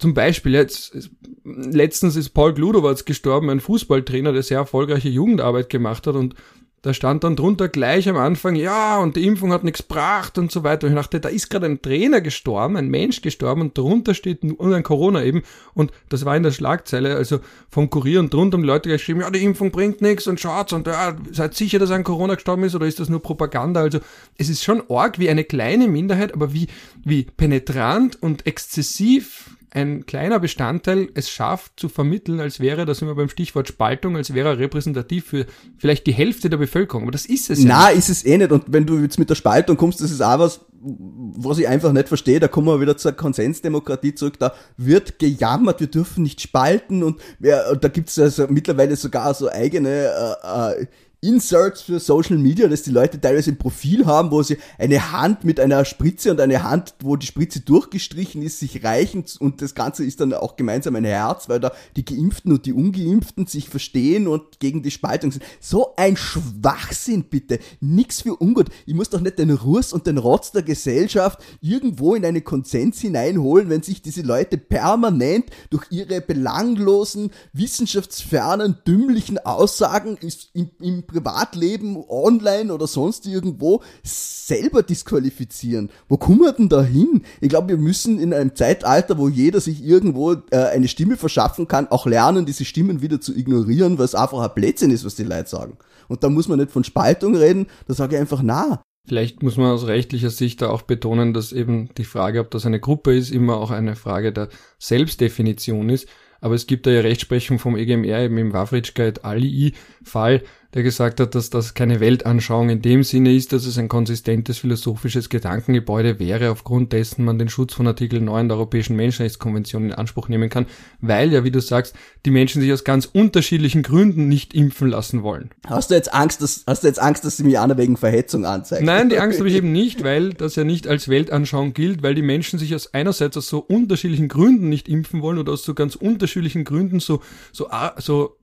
zum Beispiel jetzt, letztens ist Paul Gludowatz gestorben, ein Fußballtrainer, der sehr erfolgreiche Jugendarbeit gemacht hat und da stand dann drunter gleich am Anfang, ja, und die Impfung hat nichts gebracht und so weiter. Und ich dachte, da ist gerade ein Trainer gestorben, ein Mensch gestorben und drunter steht nur ein Corona eben. Und das war in der Schlagzeile, also vom Kurier und drunter haben Leute geschrieben, ja, die Impfung bringt nichts und schaut's und ja, seid sicher, dass ein Corona gestorben ist oder ist das nur Propaganda? Also es ist schon arg wie eine kleine Minderheit, aber wie, wie penetrant und exzessiv ein kleiner Bestandteil es schafft zu vermitteln, als wäre, da sind wir beim Stichwort Spaltung, als wäre er repräsentativ für vielleicht die Hälfte der Bevölkerung. Aber das ist es ja Na, ist es eh nicht. Und wenn du jetzt mit der Spaltung kommst, das ist auch was, was ich einfach nicht verstehe, da kommen wir wieder zur Konsensdemokratie zurück, da wird gejammert, wir dürfen nicht spalten und wer, da gibt's also mittlerweile sogar so eigene äh, äh, Inserts für Social Media, dass die Leute teilweise ein Profil haben, wo sie eine Hand mit einer Spritze und eine Hand, wo die Spritze durchgestrichen ist, sich reichen und das Ganze ist dann auch gemeinsam ein Herz, weil da die Geimpften und die Ungeimpften sich verstehen und gegen die Spaltung sind. So ein Schwachsinn bitte. Nix für ungut. Ich muss doch nicht den Ruß und den Rotz der Gesellschaft irgendwo in eine Konsens hineinholen, wenn sich diese Leute permanent durch ihre belanglosen, wissenschaftsfernen, dümmlichen Aussagen im Privatleben, online oder sonst irgendwo selber disqualifizieren. Wo kommen wir denn da hin? Ich glaube, wir müssen in einem Zeitalter, wo jeder sich irgendwo äh, eine Stimme verschaffen kann, auch lernen, diese Stimmen wieder zu ignorieren, weil es einfach ein Blödsinn ist, was die Leute sagen. Und da muss man nicht von Spaltung reden, da sage ich einfach na. Vielleicht muss man aus rechtlicher Sicht da auch betonen, dass eben die Frage, ob das eine Gruppe ist, immer auch eine Frage der Selbstdefinition ist. Aber es gibt da ja Rechtsprechung vom EGMR eben im Wawritschka Ali Fall, der gesagt hat, dass das keine Weltanschauung in dem Sinne ist, dass es ein konsistentes philosophisches Gedankengebäude wäre, aufgrund dessen man den Schutz von Artikel 9 der Europäischen Menschenrechtskonvention in Anspruch nehmen kann, weil ja, wie du sagst, die Menschen sich aus ganz unterschiedlichen Gründen nicht impfen lassen wollen. Hast du jetzt Angst, dass, hast du jetzt Angst, dass sie mich einer wegen Verhetzung anzeigt? Nein, die Angst *laughs* habe ich eben nicht, weil das ja nicht als Weltanschauung gilt, weil die Menschen sich aus einerseits aus so unterschiedlichen Gründen nicht impfen wollen oder aus so ganz unterschiedlichen Gründen so, so, so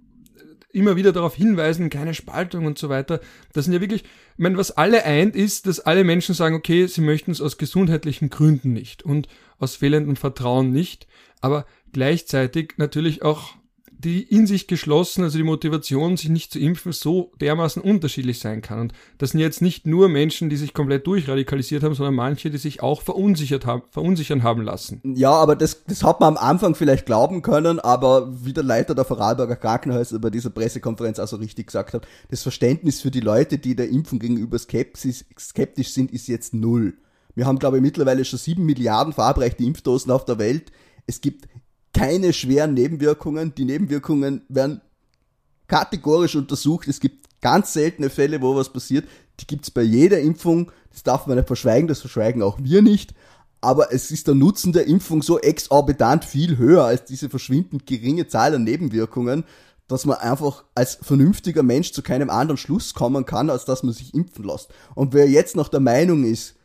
immer wieder darauf hinweisen, keine Spaltung und so weiter. Das sind ja wirklich, ich meine, was alle eint, ist, dass alle Menschen sagen, okay, sie möchten es aus gesundheitlichen Gründen nicht und aus fehlendem Vertrauen nicht, aber gleichzeitig natürlich auch die in sich geschlossen, also die Motivation, sich nicht zu impfen, so dermaßen unterschiedlich sein kann. Und das sind jetzt nicht nur Menschen, die sich komplett durchradikalisiert haben, sondern manche, die sich auch verunsichert haben, verunsichern haben lassen. Ja, aber das, das hat man am Anfang vielleicht glauben können, aber wie der Leiter der Vorarlberger Krankenhäuser bei dieser Pressekonferenz auch so richtig gesagt hat, das Verständnis für die Leute, die der Impfung gegenüber skeptisch, skeptisch sind, ist jetzt null. Wir haben, glaube ich, mittlerweile schon sieben Milliarden verabreichte Impfdosen auf der Welt. Es gibt keine schweren Nebenwirkungen. Die Nebenwirkungen werden kategorisch untersucht. Es gibt ganz seltene Fälle, wo was passiert. Die gibt's bei jeder Impfung. Das darf man nicht verschweigen, das verschweigen auch wir nicht. Aber es ist der Nutzen der Impfung so exorbitant viel höher als diese verschwindend geringe Zahl an Nebenwirkungen, dass man einfach als vernünftiger Mensch zu keinem anderen Schluss kommen kann, als dass man sich impfen lässt. Und wer jetzt noch der Meinung ist,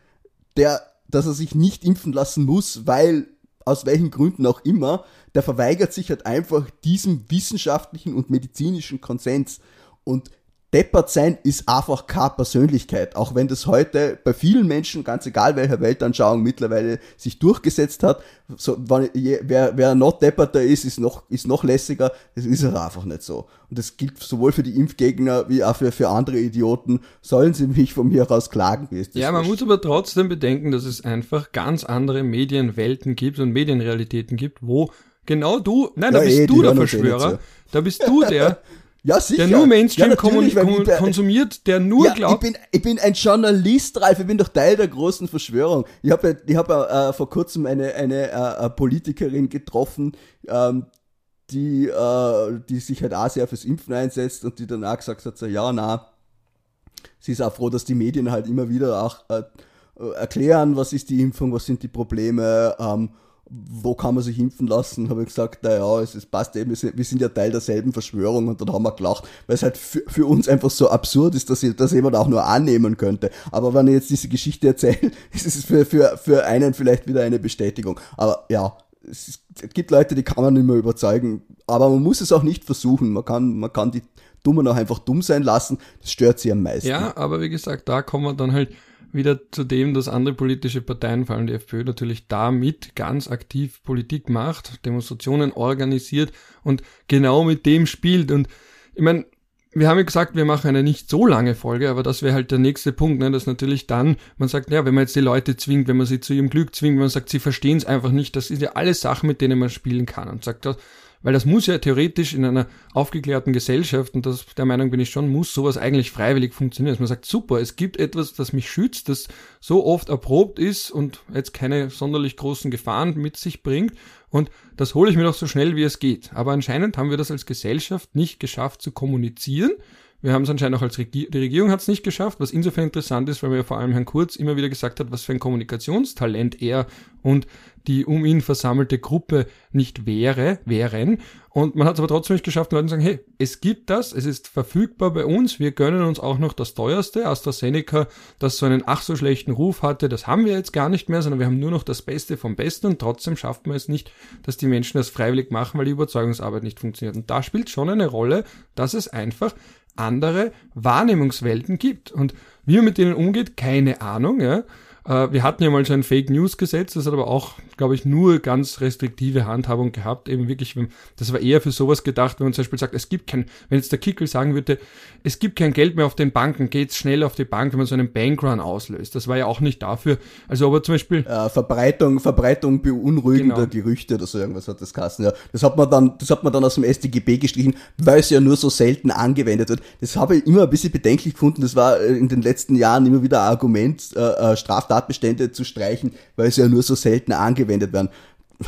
der, dass er sich nicht impfen lassen muss, weil aus welchen Gründen auch immer, der verweigert sich halt einfach diesem wissenschaftlichen und medizinischen Konsens. Und deppert sein ist einfach keine Persönlichkeit. Auch wenn das heute bei vielen Menschen, ganz egal welcher Weltanschauung, mittlerweile sich durchgesetzt hat. So, wer, wer noch depperter ist, ist noch, ist noch lässiger. Das ist er einfach nicht so. Und das gilt sowohl für die Impfgegner wie auch für, für andere Idioten. Sollen sie mich von mir aus klagen? Wie ist das ja, man muss aber trotzdem bedenken, dass es einfach ganz andere Medienwelten gibt und Medienrealitäten gibt, wo genau du, nein, ja, da bist eh, du der Verschwörer. Da bist du der, *laughs* Ja, sicher. Der nur Mainstream ja, kon konsumiert, der nur ja, glaubt. Ich bin, ich bin ein Journalist, Ralf, ich bin doch Teil der großen Verschwörung. Ich habe ich hab, äh, vor kurzem eine, eine äh, Politikerin getroffen, ähm, die, äh, die sich halt auch sehr fürs Impfen einsetzt und die danach gesagt hat, so, ja, na, sie ist auch froh, dass die Medien halt immer wieder auch äh, erklären, was ist die Impfung, was sind die Probleme, ähm, wo kann man sich impfen lassen, habe ich gesagt, naja, es, es passt eben, wir sind ja Teil derselben Verschwörung und dann haben wir gelacht, weil es halt für, für uns einfach so absurd ist, dass das jemand auch nur annehmen könnte. Aber wenn ich jetzt diese Geschichte erzähle, *laughs* ist es für, für, für einen vielleicht wieder eine Bestätigung. Aber ja, es, gibt Leute, die kann man nicht mehr überzeugen, aber man muss es auch nicht versuchen. Man kann, man kann die Dummen auch einfach dumm sein lassen, das stört sie am meisten. Ja, aber wie gesagt, da kommen wir dann halt wieder zu dem, dass andere politische Parteien, vor allem die FPÖ, natürlich damit ganz aktiv Politik macht, Demonstrationen organisiert und genau mit dem spielt. Und ich meine, wir haben ja gesagt, wir machen eine nicht so lange Folge, aber das wäre halt der nächste Punkt, ne, dass natürlich dann, man sagt, ja, wenn man jetzt die Leute zwingt, wenn man sie zu ihrem Glück zwingt, wenn man sagt, sie verstehen es einfach nicht, das sind ja alles Sachen, mit denen man spielen kann und sagt, weil das muss ja theoretisch in einer aufgeklärten Gesellschaft, und das, der Meinung bin ich schon, muss sowas eigentlich freiwillig funktionieren. Dass man sagt, super, es gibt etwas, das mich schützt, das so oft erprobt ist und jetzt keine sonderlich großen Gefahren mit sich bringt. Und das hole ich mir doch so schnell wie es geht. Aber anscheinend haben wir das als Gesellschaft nicht geschafft zu kommunizieren. Wir haben es anscheinend auch als Regier die Regierung hat es nicht geschafft, was insofern interessant ist, weil mir vor allem Herrn Kurz immer wieder gesagt hat, was für ein Kommunikationstalent er und die um ihn versammelte Gruppe nicht wäre, wären. Und man hat es aber trotzdem nicht geschafft, Leuten zu sagen, hey, es gibt das, es ist verfügbar bei uns, wir gönnen uns auch noch das teuerste. AstraZeneca, das so einen ach so schlechten Ruf hatte, das haben wir jetzt gar nicht mehr, sondern wir haben nur noch das Beste vom Besten und trotzdem schafft man es nicht, dass die Menschen das freiwillig machen, weil die Überzeugungsarbeit nicht funktioniert. Und da spielt schon eine Rolle, dass es einfach andere Wahrnehmungswelten gibt. Und wie man mit denen umgeht, keine Ahnung. Ja. Äh, wir hatten ja mal so ein Fake News Gesetz, das hat aber auch, glaube ich, nur ganz restriktive Handhabung gehabt. Eben wirklich, das war eher für sowas gedacht, wenn man zum Beispiel sagt, es gibt kein, wenn jetzt der Kickel sagen würde, es gibt kein Geld mehr auf den Banken, geht's schnell auf die Bank, wenn man so einen Bankrun auslöst. Das war ja auch nicht dafür. Also aber zum Beispiel. Äh, Verbreitung, Verbreitung beunruhigender genau. Gerüchte oder so irgendwas hat das Kassen. Ja. Das hat man dann, das hat man dann aus dem StGB gestrichen, weil es ja nur so selten angewendet wird. Das habe ich immer ein bisschen bedenklich gefunden. Das war äh, in den letzten Jahren immer wieder ein Argument, äh, äh Straftat Tatbestände zu streichen, weil sie ja nur so selten angewendet werden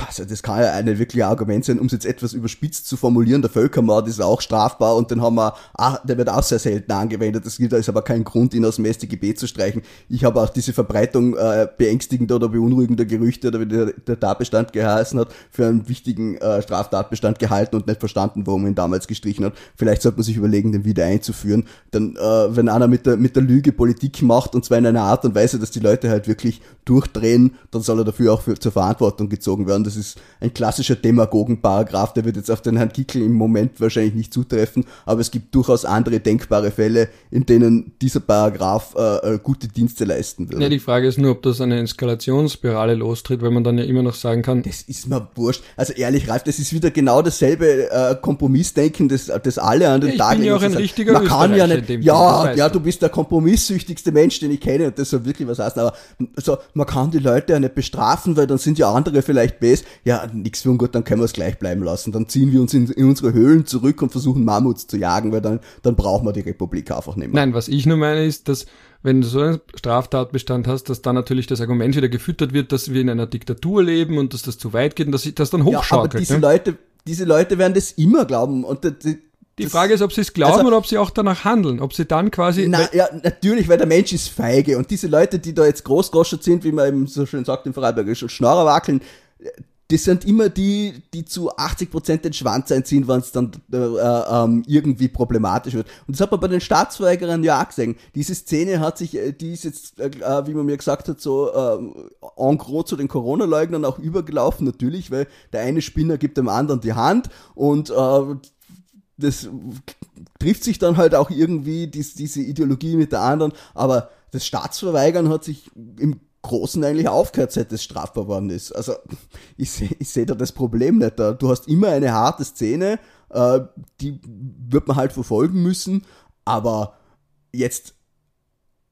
also das kann ja ein wirklich Argument sein, um es jetzt etwas überspitzt zu formulieren, der Völkermord ist auch strafbar und den haben wir, ah, der wird auch sehr selten angewendet, das ist aber kein Grund, ihn aus dem StGB zu streichen. Ich habe auch diese Verbreitung äh, beängstigender oder beunruhigender Gerüchte, oder wie der, der Tatbestand geheißen hat, für einen wichtigen äh, Straftatbestand gehalten und nicht verstanden, warum man ihn damals gestrichen hat. Vielleicht sollte man sich überlegen, den wieder einzuführen. Denn äh, wenn einer mit der, mit der Lüge Politik macht, und zwar in einer Art und Weise, dass die Leute halt wirklich durchdrehen, dann soll er dafür auch für, zur Verantwortung gezogen werden das ist ein klassischer Demagogenparagraph, der wird jetzt auf den Herrn Kickel im Moment wahrscheinlich nicht zutreffen, aber es gibt durchaus andere denkbare Fälle, in denen dieser Paragraph äh, äh, gute Dienste leisten würde. Ja, die Frage ist nur, ob das eine Eskalationsspirale lostritt, weil man dann ja immer noch sagen kann. Das ist mir wurscht. Also ehrlich, Ralf, das ist wieder genau dasselbe äh, Kompromissdenken, das, das alle an den ja, Tag legen. Ich bin ja auch ein richtiger man kann ja nicht, ja, ja, du bist der kompromisssüchtigste Mensch, den ich kenne und das soll wirklich was heißen, aber also, man kann die Leute ja nicht bestrafen, weil dann sind ja andere vielleicht besser ist, ja, nix für ungut, dann können wir es gleich bleiben lassen. Dann ziehen wir uns in, in, unsere Höhlen zurück und versuchen Mammuts zu jagen, weil dann, dann brauchen wir die Republik einfach nicht mehr. Nein, was ich nur meine ist, dass wenn du so einen Straftatbestand hast, dass dann natürlich das Argument wieder gefüttert wird, dass wir in einer Diktatur leben und dass das zu weit geht und dass sich das dann hochschaukelt. Ja, aber diese ne? Leute, diese Leute werden das immer glauben und die, die Frage ist, ob sie es glauben also, oder ob sie auch danach handeln, ob sie dann quasi. Na, ja, natürlich, weil der Mensch ist feige und diese Leute, die da jetzt großgroschert sind, wie man eben so schön sagt im Vorarlberg, Schnorrer wackeln, das sind immer die, die zu 80% den Schwanz einziehen, wenn es dann äh, ähm, irgendwie problematisch wird. Und das hat man bei den Staatsverweigerern ja auch gesehen. Diese Szene hat sich, äh, die ist jetzt, äh, äh, wie man mir gesagt hat, so äh, en gros zu den Corona-Leugnern auch übergelaufen, natürlich, weil der eine Spinner gibt dem anderen die Hand und äh, das trifft sich dann halt auch irgendwie, dies, diese Ideologie mit der anderen, aber das Staatsverweigern hat sich im Großen eigentlich aufgehört, seit es strafbar worden ist. Also ich sehe seh da das Problem nicht. Da. Du hast immer eine harte Szene, äh, die wird man halt verfolgen müssen, aber jetzt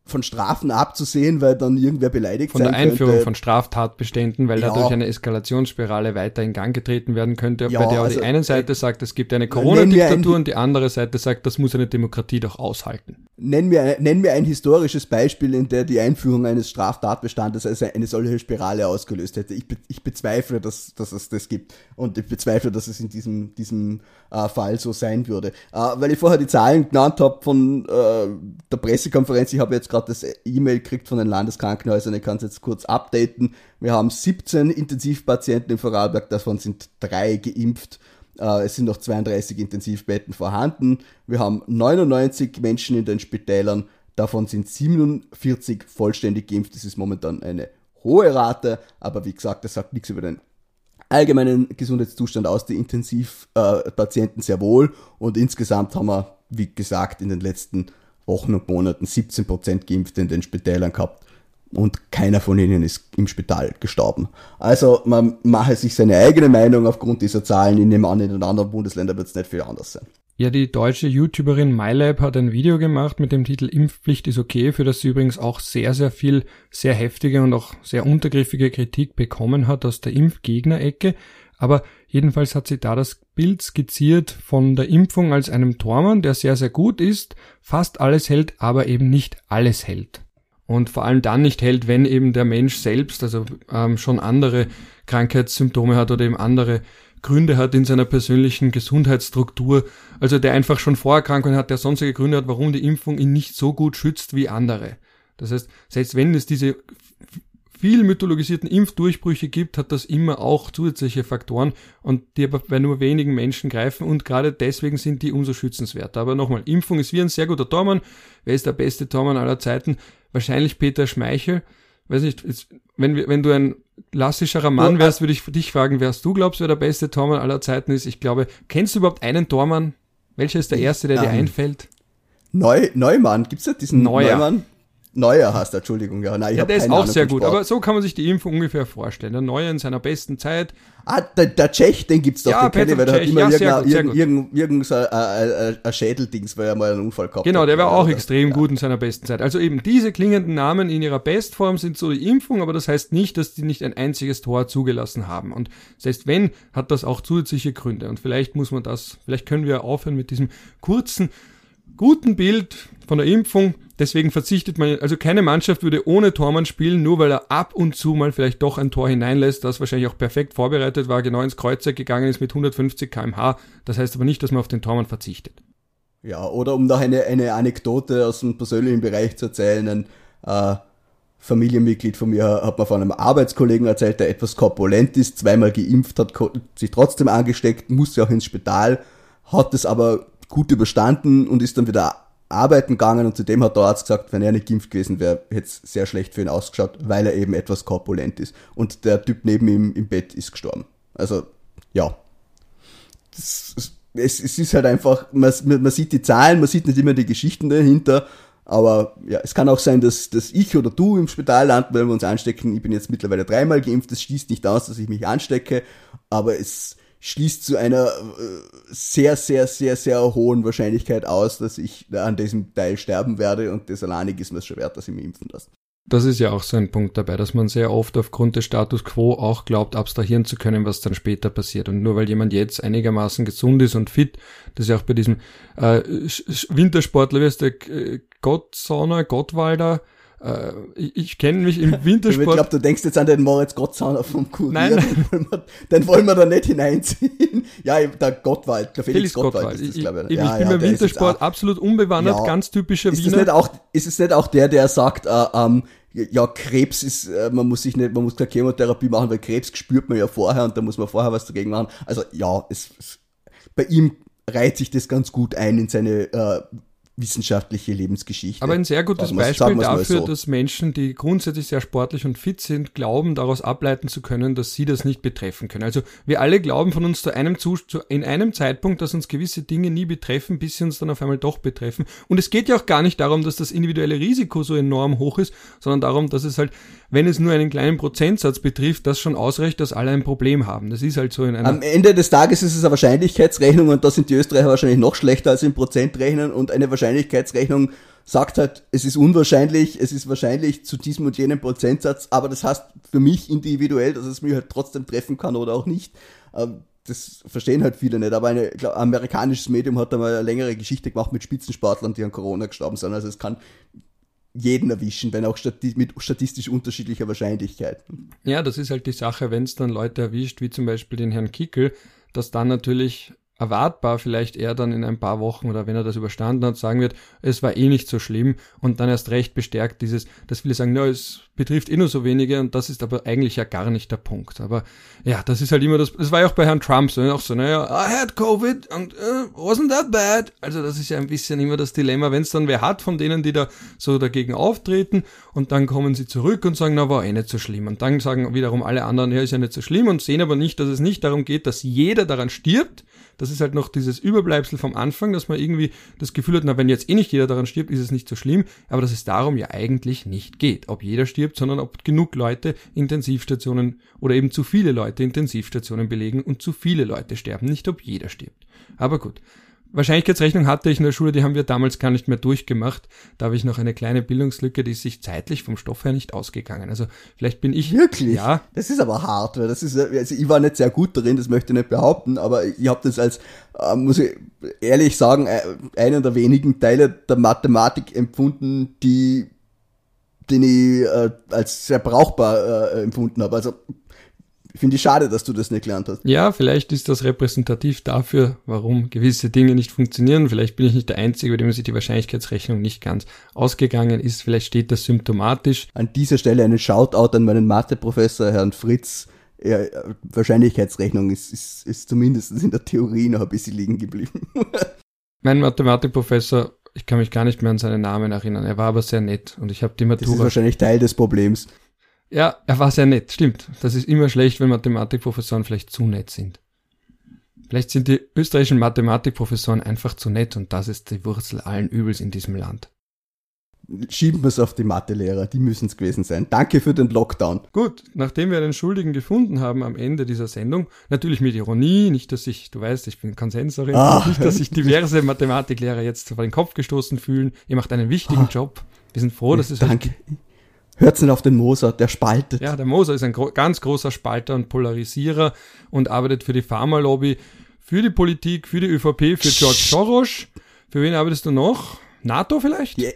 von Strafen abzusehen, weil dann irgendwer beleidigt Von der Einführung von Straftatbeständen, weil ja. dadurch eine Eskalationsspirale weiter in Gang getreten werden könnte, ja, bei der also, die eine Seite äh, sagt, es gibt eine Corona-Diktatur und die andere Seite sagt, das muss eine Demokratie doch aushalten. Nenn mir, nenn mir ein historisches Beispiel, in der die Einführung eines Straftatbestandes also eine solche Spirale ausgelöst hätte. Ich, be, ich bezweifle, dass, dass es das gibt und ich bezweifle, dass es in diesem, diesem äh, Fall so sein würde. Äh, weil ich vorher die Zahlen genannt habe von äh, der Pressekonferenz, ich habe jetzt gerade das E-Mail gekriegt von den Landeskrankenhäusern, ich kann es jetzt kurz updaten. Wir haben 17 Intensivpatienten im Vorarlberg, davon sind drei geimpft. Äh, es sind noch 32 Intensivbetten vorhanden. Wir haben 99 Menschen in den Spitälern, davon sind 47 vollständig geimpft. Das ist momentan eine hohe Rate, aber wie gesagt, das sagt nichts über den allgemeinen Gesundheitszustand aus, die Intensivpatienten äh, sehr wohl. Und insgesamt haben wir, wie gesagt, in den letzten Wochen und Monaten 17% Geimpfte in den Spitälern gehabt und keiner von ihnen ist im Spital gestorben. Also man mache sich seine eigene Meinung aufgrund dieser Zahlen. Ich nehme an, in den anderen Bundesländern wird es nicht viel anders sein. Ja, die deutsche YouTuberin MyLab hat ein Video gemacht mit dem Titel Impfpflicht ist okay, für das sie übrigens auch sehr, sehr viel, sehr heftige und auch sehr untergriffige Kritik bekommen hat aus der Impfgegnerecke. Aber jedenfalls hat sie da das Bild skizziert von der Impfung als einem Tormann, der sehr, sehr gut ist, fast alles hält, aber eben nicht alles hält. Und vor allem dann nicht hält, wenn eben der Mensch selbst, also ähm, schon andere Krankheitssymptome hat oder eben andere Gründe hat in seiner persönlichen Gesundheitsstruktur, also der einfach schon Vorerkrankungen hat, der sonstige Gründe hat, warum die Impfung ihn nicht so gut schützt wie andere. Das heißt, selbst wenn es diese viel mythologisierten Impfdurchbrüche gibt, hat das immer auch zusätzliche Faktoren und die aber bei nur wenigen Menschen greifen und gerade deswegen sind die umso schützenswerter. Aber nochmal, Impfung ist wie ein sehr guter Tormann. Wer ist der beste Tormann aller Zeiten? Wahrscheinlich Peter Schmeichel. Weiß nicht, wenn, wenn du ein klassischerer Mann wärst, würde ich dich fragen, wärst du glaubst, wer der beste Tormann aller Zeiten ist? Ich glaube, kennst du überhaupt einen Tormann? Welcher ist der erste, der dir ähm, einfällt? Neu, Neumann, gibt's da diesen Neuer. Neumann? Neuer hast Entschuldigung. Ja, nein, ich ja, der ist auch Ahnung sehr gut, aber so kann man sich die Impfung ungefähr vorstellen. Der Neuer in seiner besten Zeit. Ah, der, der Tschech, den gibt's doch, ja, den kenne ich, weil der hat immer ja, irgendein, irgendein, so ein Schädeldings, weil er mal einen Unfall gehabt Genau, der war auch oder? extrem ja. gut in seiner besten Zeit. Also eben diese klingenden Namen in ihrer Bestform sind so die Impfung, aber das heißt nicht, dass die nicht ein einziges Tor zugelassen haben. Und selbst wenn, hat das auch zusätzliche Gründe. Und vielleicht muss man das, vielleicht können wir aufhören mit diesem kurzen, guten Bild von der Impfung. Deswegen verzichtet man, also keine Mannschaft würde ohne Tormann spielen, nur weil er ab und zu mal vielleicht doch ein Tor hineinlässt, das wahrscheinlich auch perfekt vorbereitet war, genau ins Kreuzeck gegangen ist mit 150 kmh. Das heißt aber nicht, dass man auf den Tormann verzichtet. Ja, oder um noch eine, eine Anekdote aus dem persönlichen Bereich zu erzählen, ein äh, Familienmitglied von mir hat mir von einem Arbeitskollegen erzählt, der etwas korpulent ist, zweimal geimpft hat, sich trotzdem angesteckt, musste auch ins Spital, hat es aber gut überstanden und ist dann wieder arbeiten gegangen und zudem hat der Arzt gesagt, wenn er nicht geimpft gewesen wäre, hätte es sehr schlecht für ihn ausgeschaut, weil er eben etwas korpulent ist. Und der Typ neben ihm im Bett ist gestorben. Also, ja. Das, es, es ist halt einfach, man, man sieht die Zahlen, man sieht nicht immer die Geschichten dahinter, aber ja, es kann auch sein, dass, dass ich oder du im Spital landen, weil wir uns anstecken. Ich bin jetzt mittlerweile dreimal geimpft, das schließt nicht aus, dass ich mich anstecke, aber es, schließt zu einer äh, sehr, sehr, sehr, sehr hohen Wahrscheinlichkeit aus, dass ich an diesem Teil sterben werde und das alleinig ist mir schon wert, dass ich mich impfen lasse. Das ist ja auch so ein Punkt dabei, dass man sehr oft aufgrund des Status quo auch glaubt, abstrahieren zu können, was dann später passiert. Und nur weil jemand jetzt einigermaßen gesund ist und fit, das ist ja auch bei diesem äh, Wintersportler, wie heißt der äh, Gottsauner, Gottwalder, äh, ich, ich kenne mich im *laughs* Wintersport. Ich glaube, du denkst jetzt an den Moritz Gottsauner vom Kurier. Nein, nein. Den, wollen wir, den wollen wir da nicht hineinziehen. *laughs* Ja, der Gottwald, der Felix, Felix Gottwald, Gottwald ist das, glaube ich. Ich, ja, ich bin ja, beim Wintersport absolut unbewandert, ja, ganz typischer ist Wiener. Nicht auch, ist es nicht auch der, der sagt, äh, ähm, ja, Krebs ist, äh, man muss sich nicht, man muss keine Chemotherapie machen, weil Krebs spürt man ja vorher und da muss man vorher was dagegen machen. Also ja, es, es bei ihm reiht sich das ganz gut ein in seine äh, wissenschaftliche Lebensgeschichte. Aber ein sehr gutes Beispiel dafür, so. dass Menschen, die grundsätzlich sehr sportlich und fit sind, glauben, daraus ableiten zu können, dass sie das nicht betreffen können. Also wir alle glauben von uns zu einem zu, in einem Zeitpunkt, dass uns gewisse Dinge nie betreffen, bis sie uns dann auf einmal doch betreffen. Und es geht ja auch gar nicht darum, dass das individuelle Risiko so enorm hoch ist, sondern darum, dass es halt, wenn es nur einen kleinen Prozentsatz betrifft, das schon ausreicht, dass alle ein Problem haben. Das ist halt so in einer... Am Ende des Tages ist es eine Wahrscheinlichkeitsrechnung und da sind die Österreicher wahrscheinlich noch schlechter als in Prozent rechnen und eine Wahrscheinlichkeitsrechnung sagt halt, es ist unwahrscheinlich, es ist wahrscheinlich zu diesem und jenem Prozentsatz, aber das heißt für mich individuell, dass es mich halt trotzdem treffen kann oder auch nicht. Ähm, das verstehen halt viele nicht, aber ein amerikanisches Medium hat da mal eine längere Geschichte gemacht mit Spitzensportlern, die an Corona gestorben sind. Also es kann jeden erwischen, wenn auch stati mit statistisch unterschiedlicher Wahrscheinlichkeit. Ja, das ist halt die Sache, wenn es dann Leute erwischt, wie zum Beispiel den Herrn Kickel, dass dann natürlich erwartbar vielleicht er dann in ein paar Wochen oder wenn er das überstanden hat, sagen wird, es war eh nicht so schlimm und dann erst recht bestärkt dieses, dass viele sagen, na, es betrifft eh nur so wenige und das ist aber eigentlich ja gar nicht der Punkt. Aber ja, das ist halt immer das, das war ja auch bei Herrn Trump so, auch so, naja, I had Covid and uh, wasn't that bad. Also das ist ja ein bisschen immer das Dilemma, wenn es dann wer hat von denen, die da so dagegen auftreten und dann kommen sie zurück und sagen, na, war eh nicht so schlimm. Und dann sagen wiederum alle anderen, ja, ist ja nicht so schlimm und sehen aber nicht, dass es nicht darum geht, dass jeder daran stirbt, das ist halt noch dieses Überbleibsel vom Anfang, dass man irgendwie das Gefühl hat, na, wenn jetzt eh nicht jeder daran stirbt, ist es nicht so schlimm, aber dass es darum ja eigentlich nicht geht, ob jeder stirbt, sondern ob genug Leute Intensivstationen oder eben zu viele Leute Intensivstationen belegen und zu viele Leute sterben, nicht ob jeder stirbt. Aber gut. Wahrscheinlichkeitsrechnung hatte ich in der Schule, die haben wir damals gar nicht mehr durchgemacht. Da habe ich noch eine kleine Bildungslücke, die ist sich zeitlich vom Stoff her nicht ausgegangen. Also vielleicht bin ich. Wirklich? Ja. Das ist aber hart, weil das ist, also ich war nicht sehr gut darin, das möchte ich nicht behaupten, aber ich habe das als, äh, muss ich ehrlich sagen, äh, einer der wenigen Teile der Mathematik empfunden, die den ich äh, als sehr brauchbar äh, empfunden habe. Also finde ich schade, dass du das nicht gelernt hast. Ja, vielleicht ist das repräsentativ dafür, warum gewisse Dinge nicht funktionieren. Vielleicht bin ich nicht der Einzige, bei dem sich die Wahrscheinlichkeitsrechnung nicht ganz ausgegangen ist. Vielleicht steht das symptomatisch. An dieser Stelle einen Shoutout an meinen Matheprofessor, Herrn Fritz. Ja, Wahrscheinlichkeitsrechnung ist, ist, ist zumindest in der Theorie noch ein bisschen liegen geblieben. *laughs* mein Mathematikprofessor, ich kann mich gar nicht mehr an seinen Namen erinnern. Er war aber sehr nett und ich habe die Matura. Das ist wahrscheinlich Teil des Problems. Ja, er war sehr nett, stimmt. Das ist immer schlecht, wenn Mathematikprofessoren vielleicht zu nett sind. Vielleicht sind die österreichischen Mathematikprofessoren einfach zu nett und das ist die Wurzel allen Übels in diesem Land. Schieben wir es auf die Mathelehrer, die müssen es gewesen sein. Danke für den Lockdown. Gut, nachdem wir einen Schuldigen gefunden haben am Ende dieser Sendung, natürlich mit Ironie, nicht, dass ich, du weißt, ich bin Konsensorin, ah. nicht, dass sich diverse Mathematiklehrer jetzt vor den Kopf gestoßen fühlen. Ihr macht einen wichtigen ah. Job. Wir sind froh, dass es Danke. Euch Hört's nicht auf den Moser, der spaltet. Ja, der Moser ist ein gro ganz großer Spalter und Polarisierer und arbeitet für die Pharmalobby, für die Politik, für die ÖVP, für George Soros. Für wen arbeitest du noch? NATO vielleicht? Die,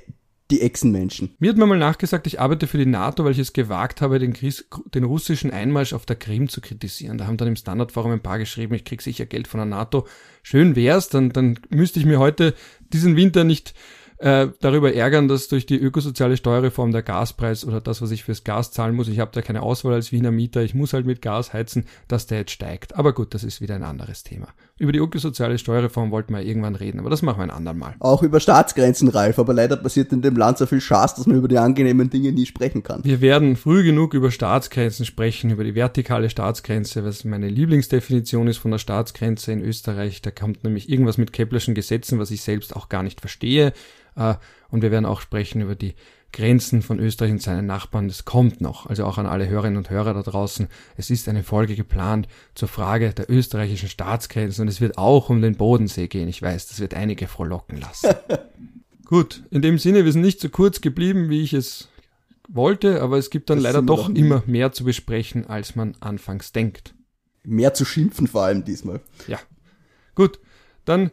die Echsenmenschen. Mir hat man mal nachgesagt, ich arbeite für die NATO, weil ich es gewagt habe, den, Kris den russischen Einmarsch auf der Krim zu kritisieren. Da haben dann im Standardforum ein paar geschrieben, ich krieg sicher Geld von der NATO. Schön wär's, dann, dann müsste ich mir heute diesen Winter nicht äh, darüber ärgern, dass durch die ökosoziale Steuerreform der Gaspreis oder das, was ich fürs Gas zahlen muss, ich habe da keine Auswahl als Wiener Mieter, ich muss halt mit Gas heizen, dass der jetzt steigt. Aber gut, das ist wieder ein anderes Thema. Über die ökosoziale Steuerreform wollten wir irgendwann reden, aber das machen wir ein andermal. Auch über Staatsgrenzen, Ralf, aber leider passiert in dem Land so viel Schaß, dass man über die angenehmen Dinge nie sprechen kann. Wir werden früh genug über Staatsgrenzen sprechen, über die vertikale Staatsgrenze, was meine Lieblingsdefinition ist von der Staatsgrenze in Österreich. Da kommt nämlich irgendwas mit Keplerschen Gesetzen, was ich selbst auch gar nicht verstehe. Äh, und wir werden auch sprechen über die Grenzen von Österreich und seinen Nachbarn. Das kommt noch. Also auch an alle Hörerinnen und Hörer da draußen. Es ist eine Folge geplant zur Frage der österreichischen Staatsgrenzen und es wird auch um den Bodensee gehen. Ich weiß, das wird einige frohlocken lassen. *laughs* Gut, in dem Sinne, wir sind nicht so kurz geblieben, wie ich es wollte, aber es gibt dann das leider doch immer mehr zu besprechen, als man anfangs denkt. Mehr zu schimpfen vor allem diesmal. Ja. Gut, dann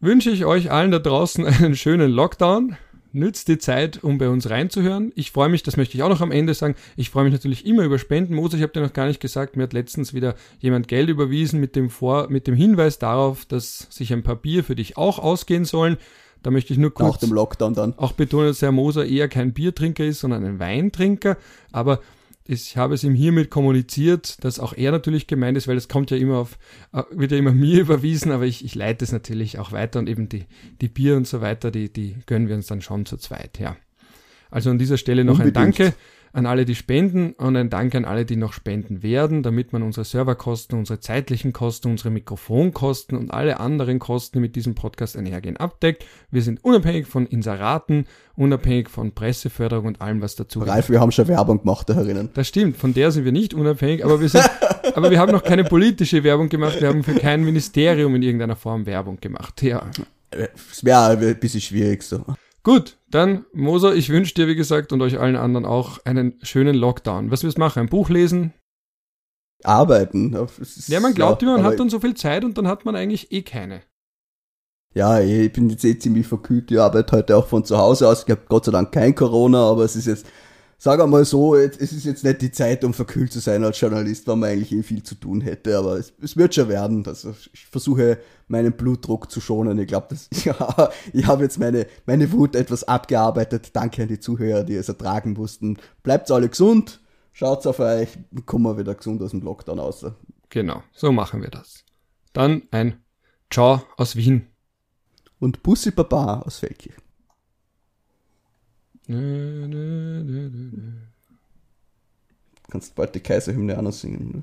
wünsche ich euch allen da draußen einen schönen Lockdown. Nützt die Zeit, um bei uns reinzuhören. Ich freue mich, das möchte ich auch noch am Ende sagen, ich freue mich natürlich immer über Spenden. Mose, ich habe dir noch gar nicht gesagt, mir hat letztens wieder jemand Geld überwiesen mit dem, Vor mit dem Hinweis darauf, dass sich ein Papier für dich auch ausgehen sollen. Da möchte ich nur kurz Nach dem Lockdown dann. auch betonen, dass Herr Moser eher kein Biertrinker ist, sondern ein Weintrinker. Aber ich habe es ihm hiermit kommuniziert, dass auch er natürlich gemeint ist, weil es kommt ja immer auf, äh, wird ja immer *laughs* mir überwiesen, aber ich, ich leite es natürlich auch weiter und eben die, die Bier und so weiter, die, die gönnen wir uns dann schon zu zweit, ja. Also an dieser Stelle noch Unbedingt. ein Danke an alle, die spenden und ein Dank an alle, die noch spenden werden, damit man unsere Serverkosten, unsere zeitlichen Kosten, unsere Mikrofonkosten und alle anderen Kosten, die mit diesem Podcast einhergehen, abdeckt. Wir sind unabhängig von Inseraten, unabhängig von Presseförderung und allem, was dazu Ralf, wir haben schon Werbung gemacht da herinnen. Das stimmt, von der sind wir nicht unabhängig, aber wir sind, *laughs* aber wir haben noch keine politische Werbung gemacht, wir haben für kein Ministerium in irgendeiner Form Werbung gemacht, ja. Es wäre ein bisschen schwierig so. Gut, dann, Moser, ich wünsche dir, wie gesagt, und euch allen anderen auch einen schönen Lockdown. Was wirst du machen? Ein Buch lesen? Arbeiten. Ja, man glaubt ja, immer, man hat dann so viel Zeit und dann hat man eigentlich eh keine. Ja, ich bin jetzt eh ziemlich verkühlt. Ich arbeite heute auch von zu Hause aus. Ich habe Gott sei Dank kein Corona, aber es ist jetzt sag einmal so, es ist jetzt nicht die Zeit, um verkühlt zu sein als Journalist, weil man eigentlich eh viel zu tun hätte, aber es, es wird schon werden. Also ich versuche meinen Blutdruck zu schonen. Ich glaube, *laughs* ja, ich habe jetzt meine, meine Wut etwas abgearbeitet. Danke an die Zuhörer, die es ertragen mussten. Bleibt alle gesund, schaut's auf euch, kommen wir wieder gesund aus dem Lockdown raus. Genau, so machen wir das. Dann ein Ciao aus Wien. Und Bussi Baba aus Feldkirch. Kannst bald die Kaiserhymne noch singen. Ne?